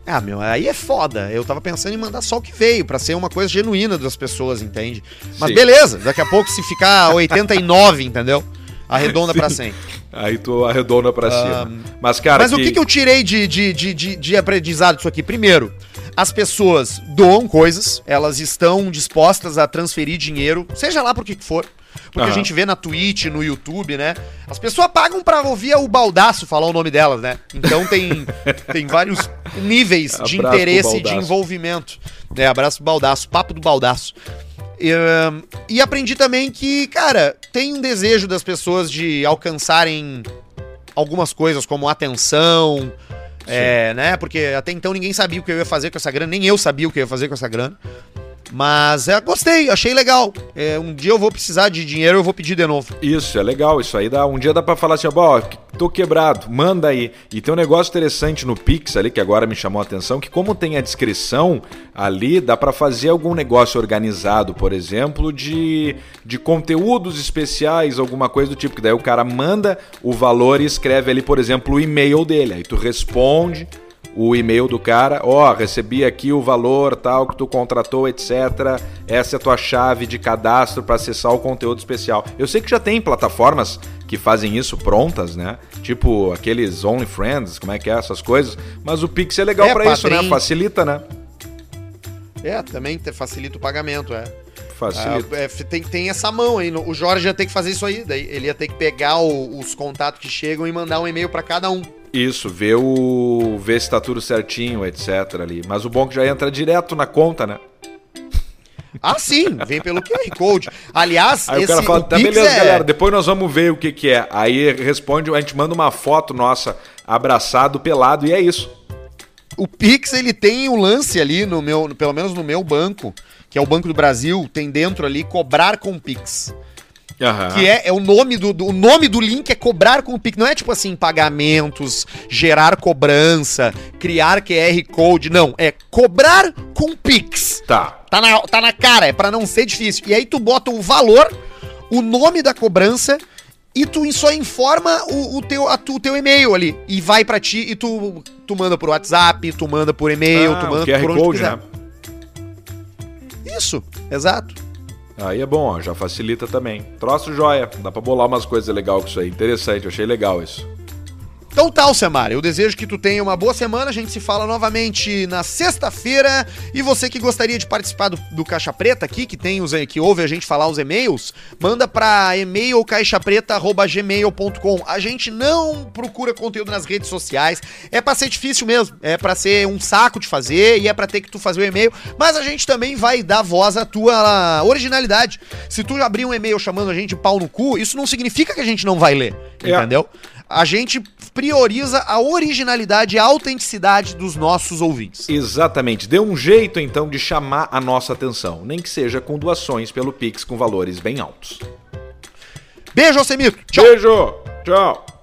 Ah, meu, aí é foda. Eu tava pensando em mandar só o que veio, para ser uma coisa genuína das pessoas, entende? Mas Sim. beleza, daqui a pouco se ficar 89, entendeu? Arredonda para 100.
Aí tu arredonda para ah, cima. mas, cara.
Mas que... o que, que eu tirei de, de, de, de, aprendizado disso aqui? Primeiro, as pessoas doam coisas, elas estão dispostas a transferir dinheiro, seja lá por que for. Porque uhum. a gente vê na Twitch, no YouTube, né? As pessoas pagam pra ouvir o baldaço falar o nome delas, né? Então tem, tem vários níveis de abraço interesse e de envolvimento. É, abraço do baldaço, papo do baldaço. E, e aprendi também que, cara, tem um desejo das pessoas de alcançarem algumas coisas, como atenção, é, né? Porque até então ninguém sabia o que eu ia fazer com essa grana, nem eu sabia o que eu ia fazer com essa grana. Mas é, gostei, achei legal. É, um dia eu vou precisar de dinheiro, eu vou pedir de novo.
Isso, é legal. Isso aí dá. Um dia dá pra falar assim, ó, tô quebrado, manda aí. E tem um negócio interessante no Pix ali que agora me chamou a atenção, que como tem a descrição ali, dá para fazer algum negócio organizado, por exemplo, de, de conteúdos especiais, alguma coisa do tipo, que daí o cara manda o valor e escreve ali, por exemplo, o e-mail dele. Aí tu responde o e-mail do cara, ó, oh, recebi aqui o valor tal que tu contratou, etc. Essa é a tua chave de cadastro para acessar o conteúdo especial. Eu sei que já tem plataformas que fazem isso prontas, né? Tipo aqueles Only Friends, como é que é, essas coisas. Mas o Pix é legal é, para isso, né? Facilita, né?
É, também facilita o pagamento, é. Facilita. Ah, é, tem, tem essa mão aí. O Jorge ia ter que fazer isso aí. Daí ele ia ter que pegar o, os contatos que chegam e mandar um e-mail para cada um.
Isso, ver o. ver se tá tudo certinho, etc. ali. Mas o bom é que já entra direto na conta, né?
Ah, sim, vem pelo QR Code. Aliás, aí esse, o cara fala, tá
beleza, é... galera, depois nós vamos ver o que, que é. Aí responde, a gente manda uma foto nossa abraçado, pelado, e é isso.
O Pix, ele tem o um lance ali, no meu, pelo menos no meu banco, que é o Banco do Brasil, tem dentro ali cobrar com Pix. Uhum. Que é, é o nome do, do, O nome do link é cobrar com o Pix. Não é tipo assim, pagamentos, gerar cobrança, criar QR Code. Não, é cobrar com Pix. Tá. Tá na, tá na cara, é pra não ser difícil. E aí tu bota o valor, o nome da cobrança e tu só informa o, o teu, a, o teu e-mail ali. E vai para ti e tu, tu manda por WhatsApp, tu manda por e-mail, ah, tu manda QR por onde Code, quiser. Né? Isso, exato.
Aí é bom, ó, já facilita também. Troço joia, dá pra bolar umas coisas legais com isso aí. Interessante, eu achei legal isso.
Então tá, Alcemar, eu desejo que tu tenha uma boa semana, a gente se fala novamente na sexta-feira, e você que gostaria de participar do, do, Caixa Preta aqui, que tem os eh, que ouve a gente falar os e-mails, manda pra e-mail caixapreta@gmail.com. A gente não procura conteúdo nas redes sociais, é pra ser difícil mesmo, é pra ser um saco de fazer e é pra ter que tu fazer o e-mail, mas a gente também vai dar voz à tua originalidade. Se tu abrir um e-mail chamando a gente pau no cu, isso não significa que a gente não vai ler, é. entendeu? a gente prioriza a originalidade e a autenticidade dos nossos ouvintes.
Exatamente. Deu um jeito, então, de chamar a nossa atenção, nem que seja com doações pelo Pix com valores bem altos.
Beijo, Alcemito.
Tchau.
Beijo.
Tchau.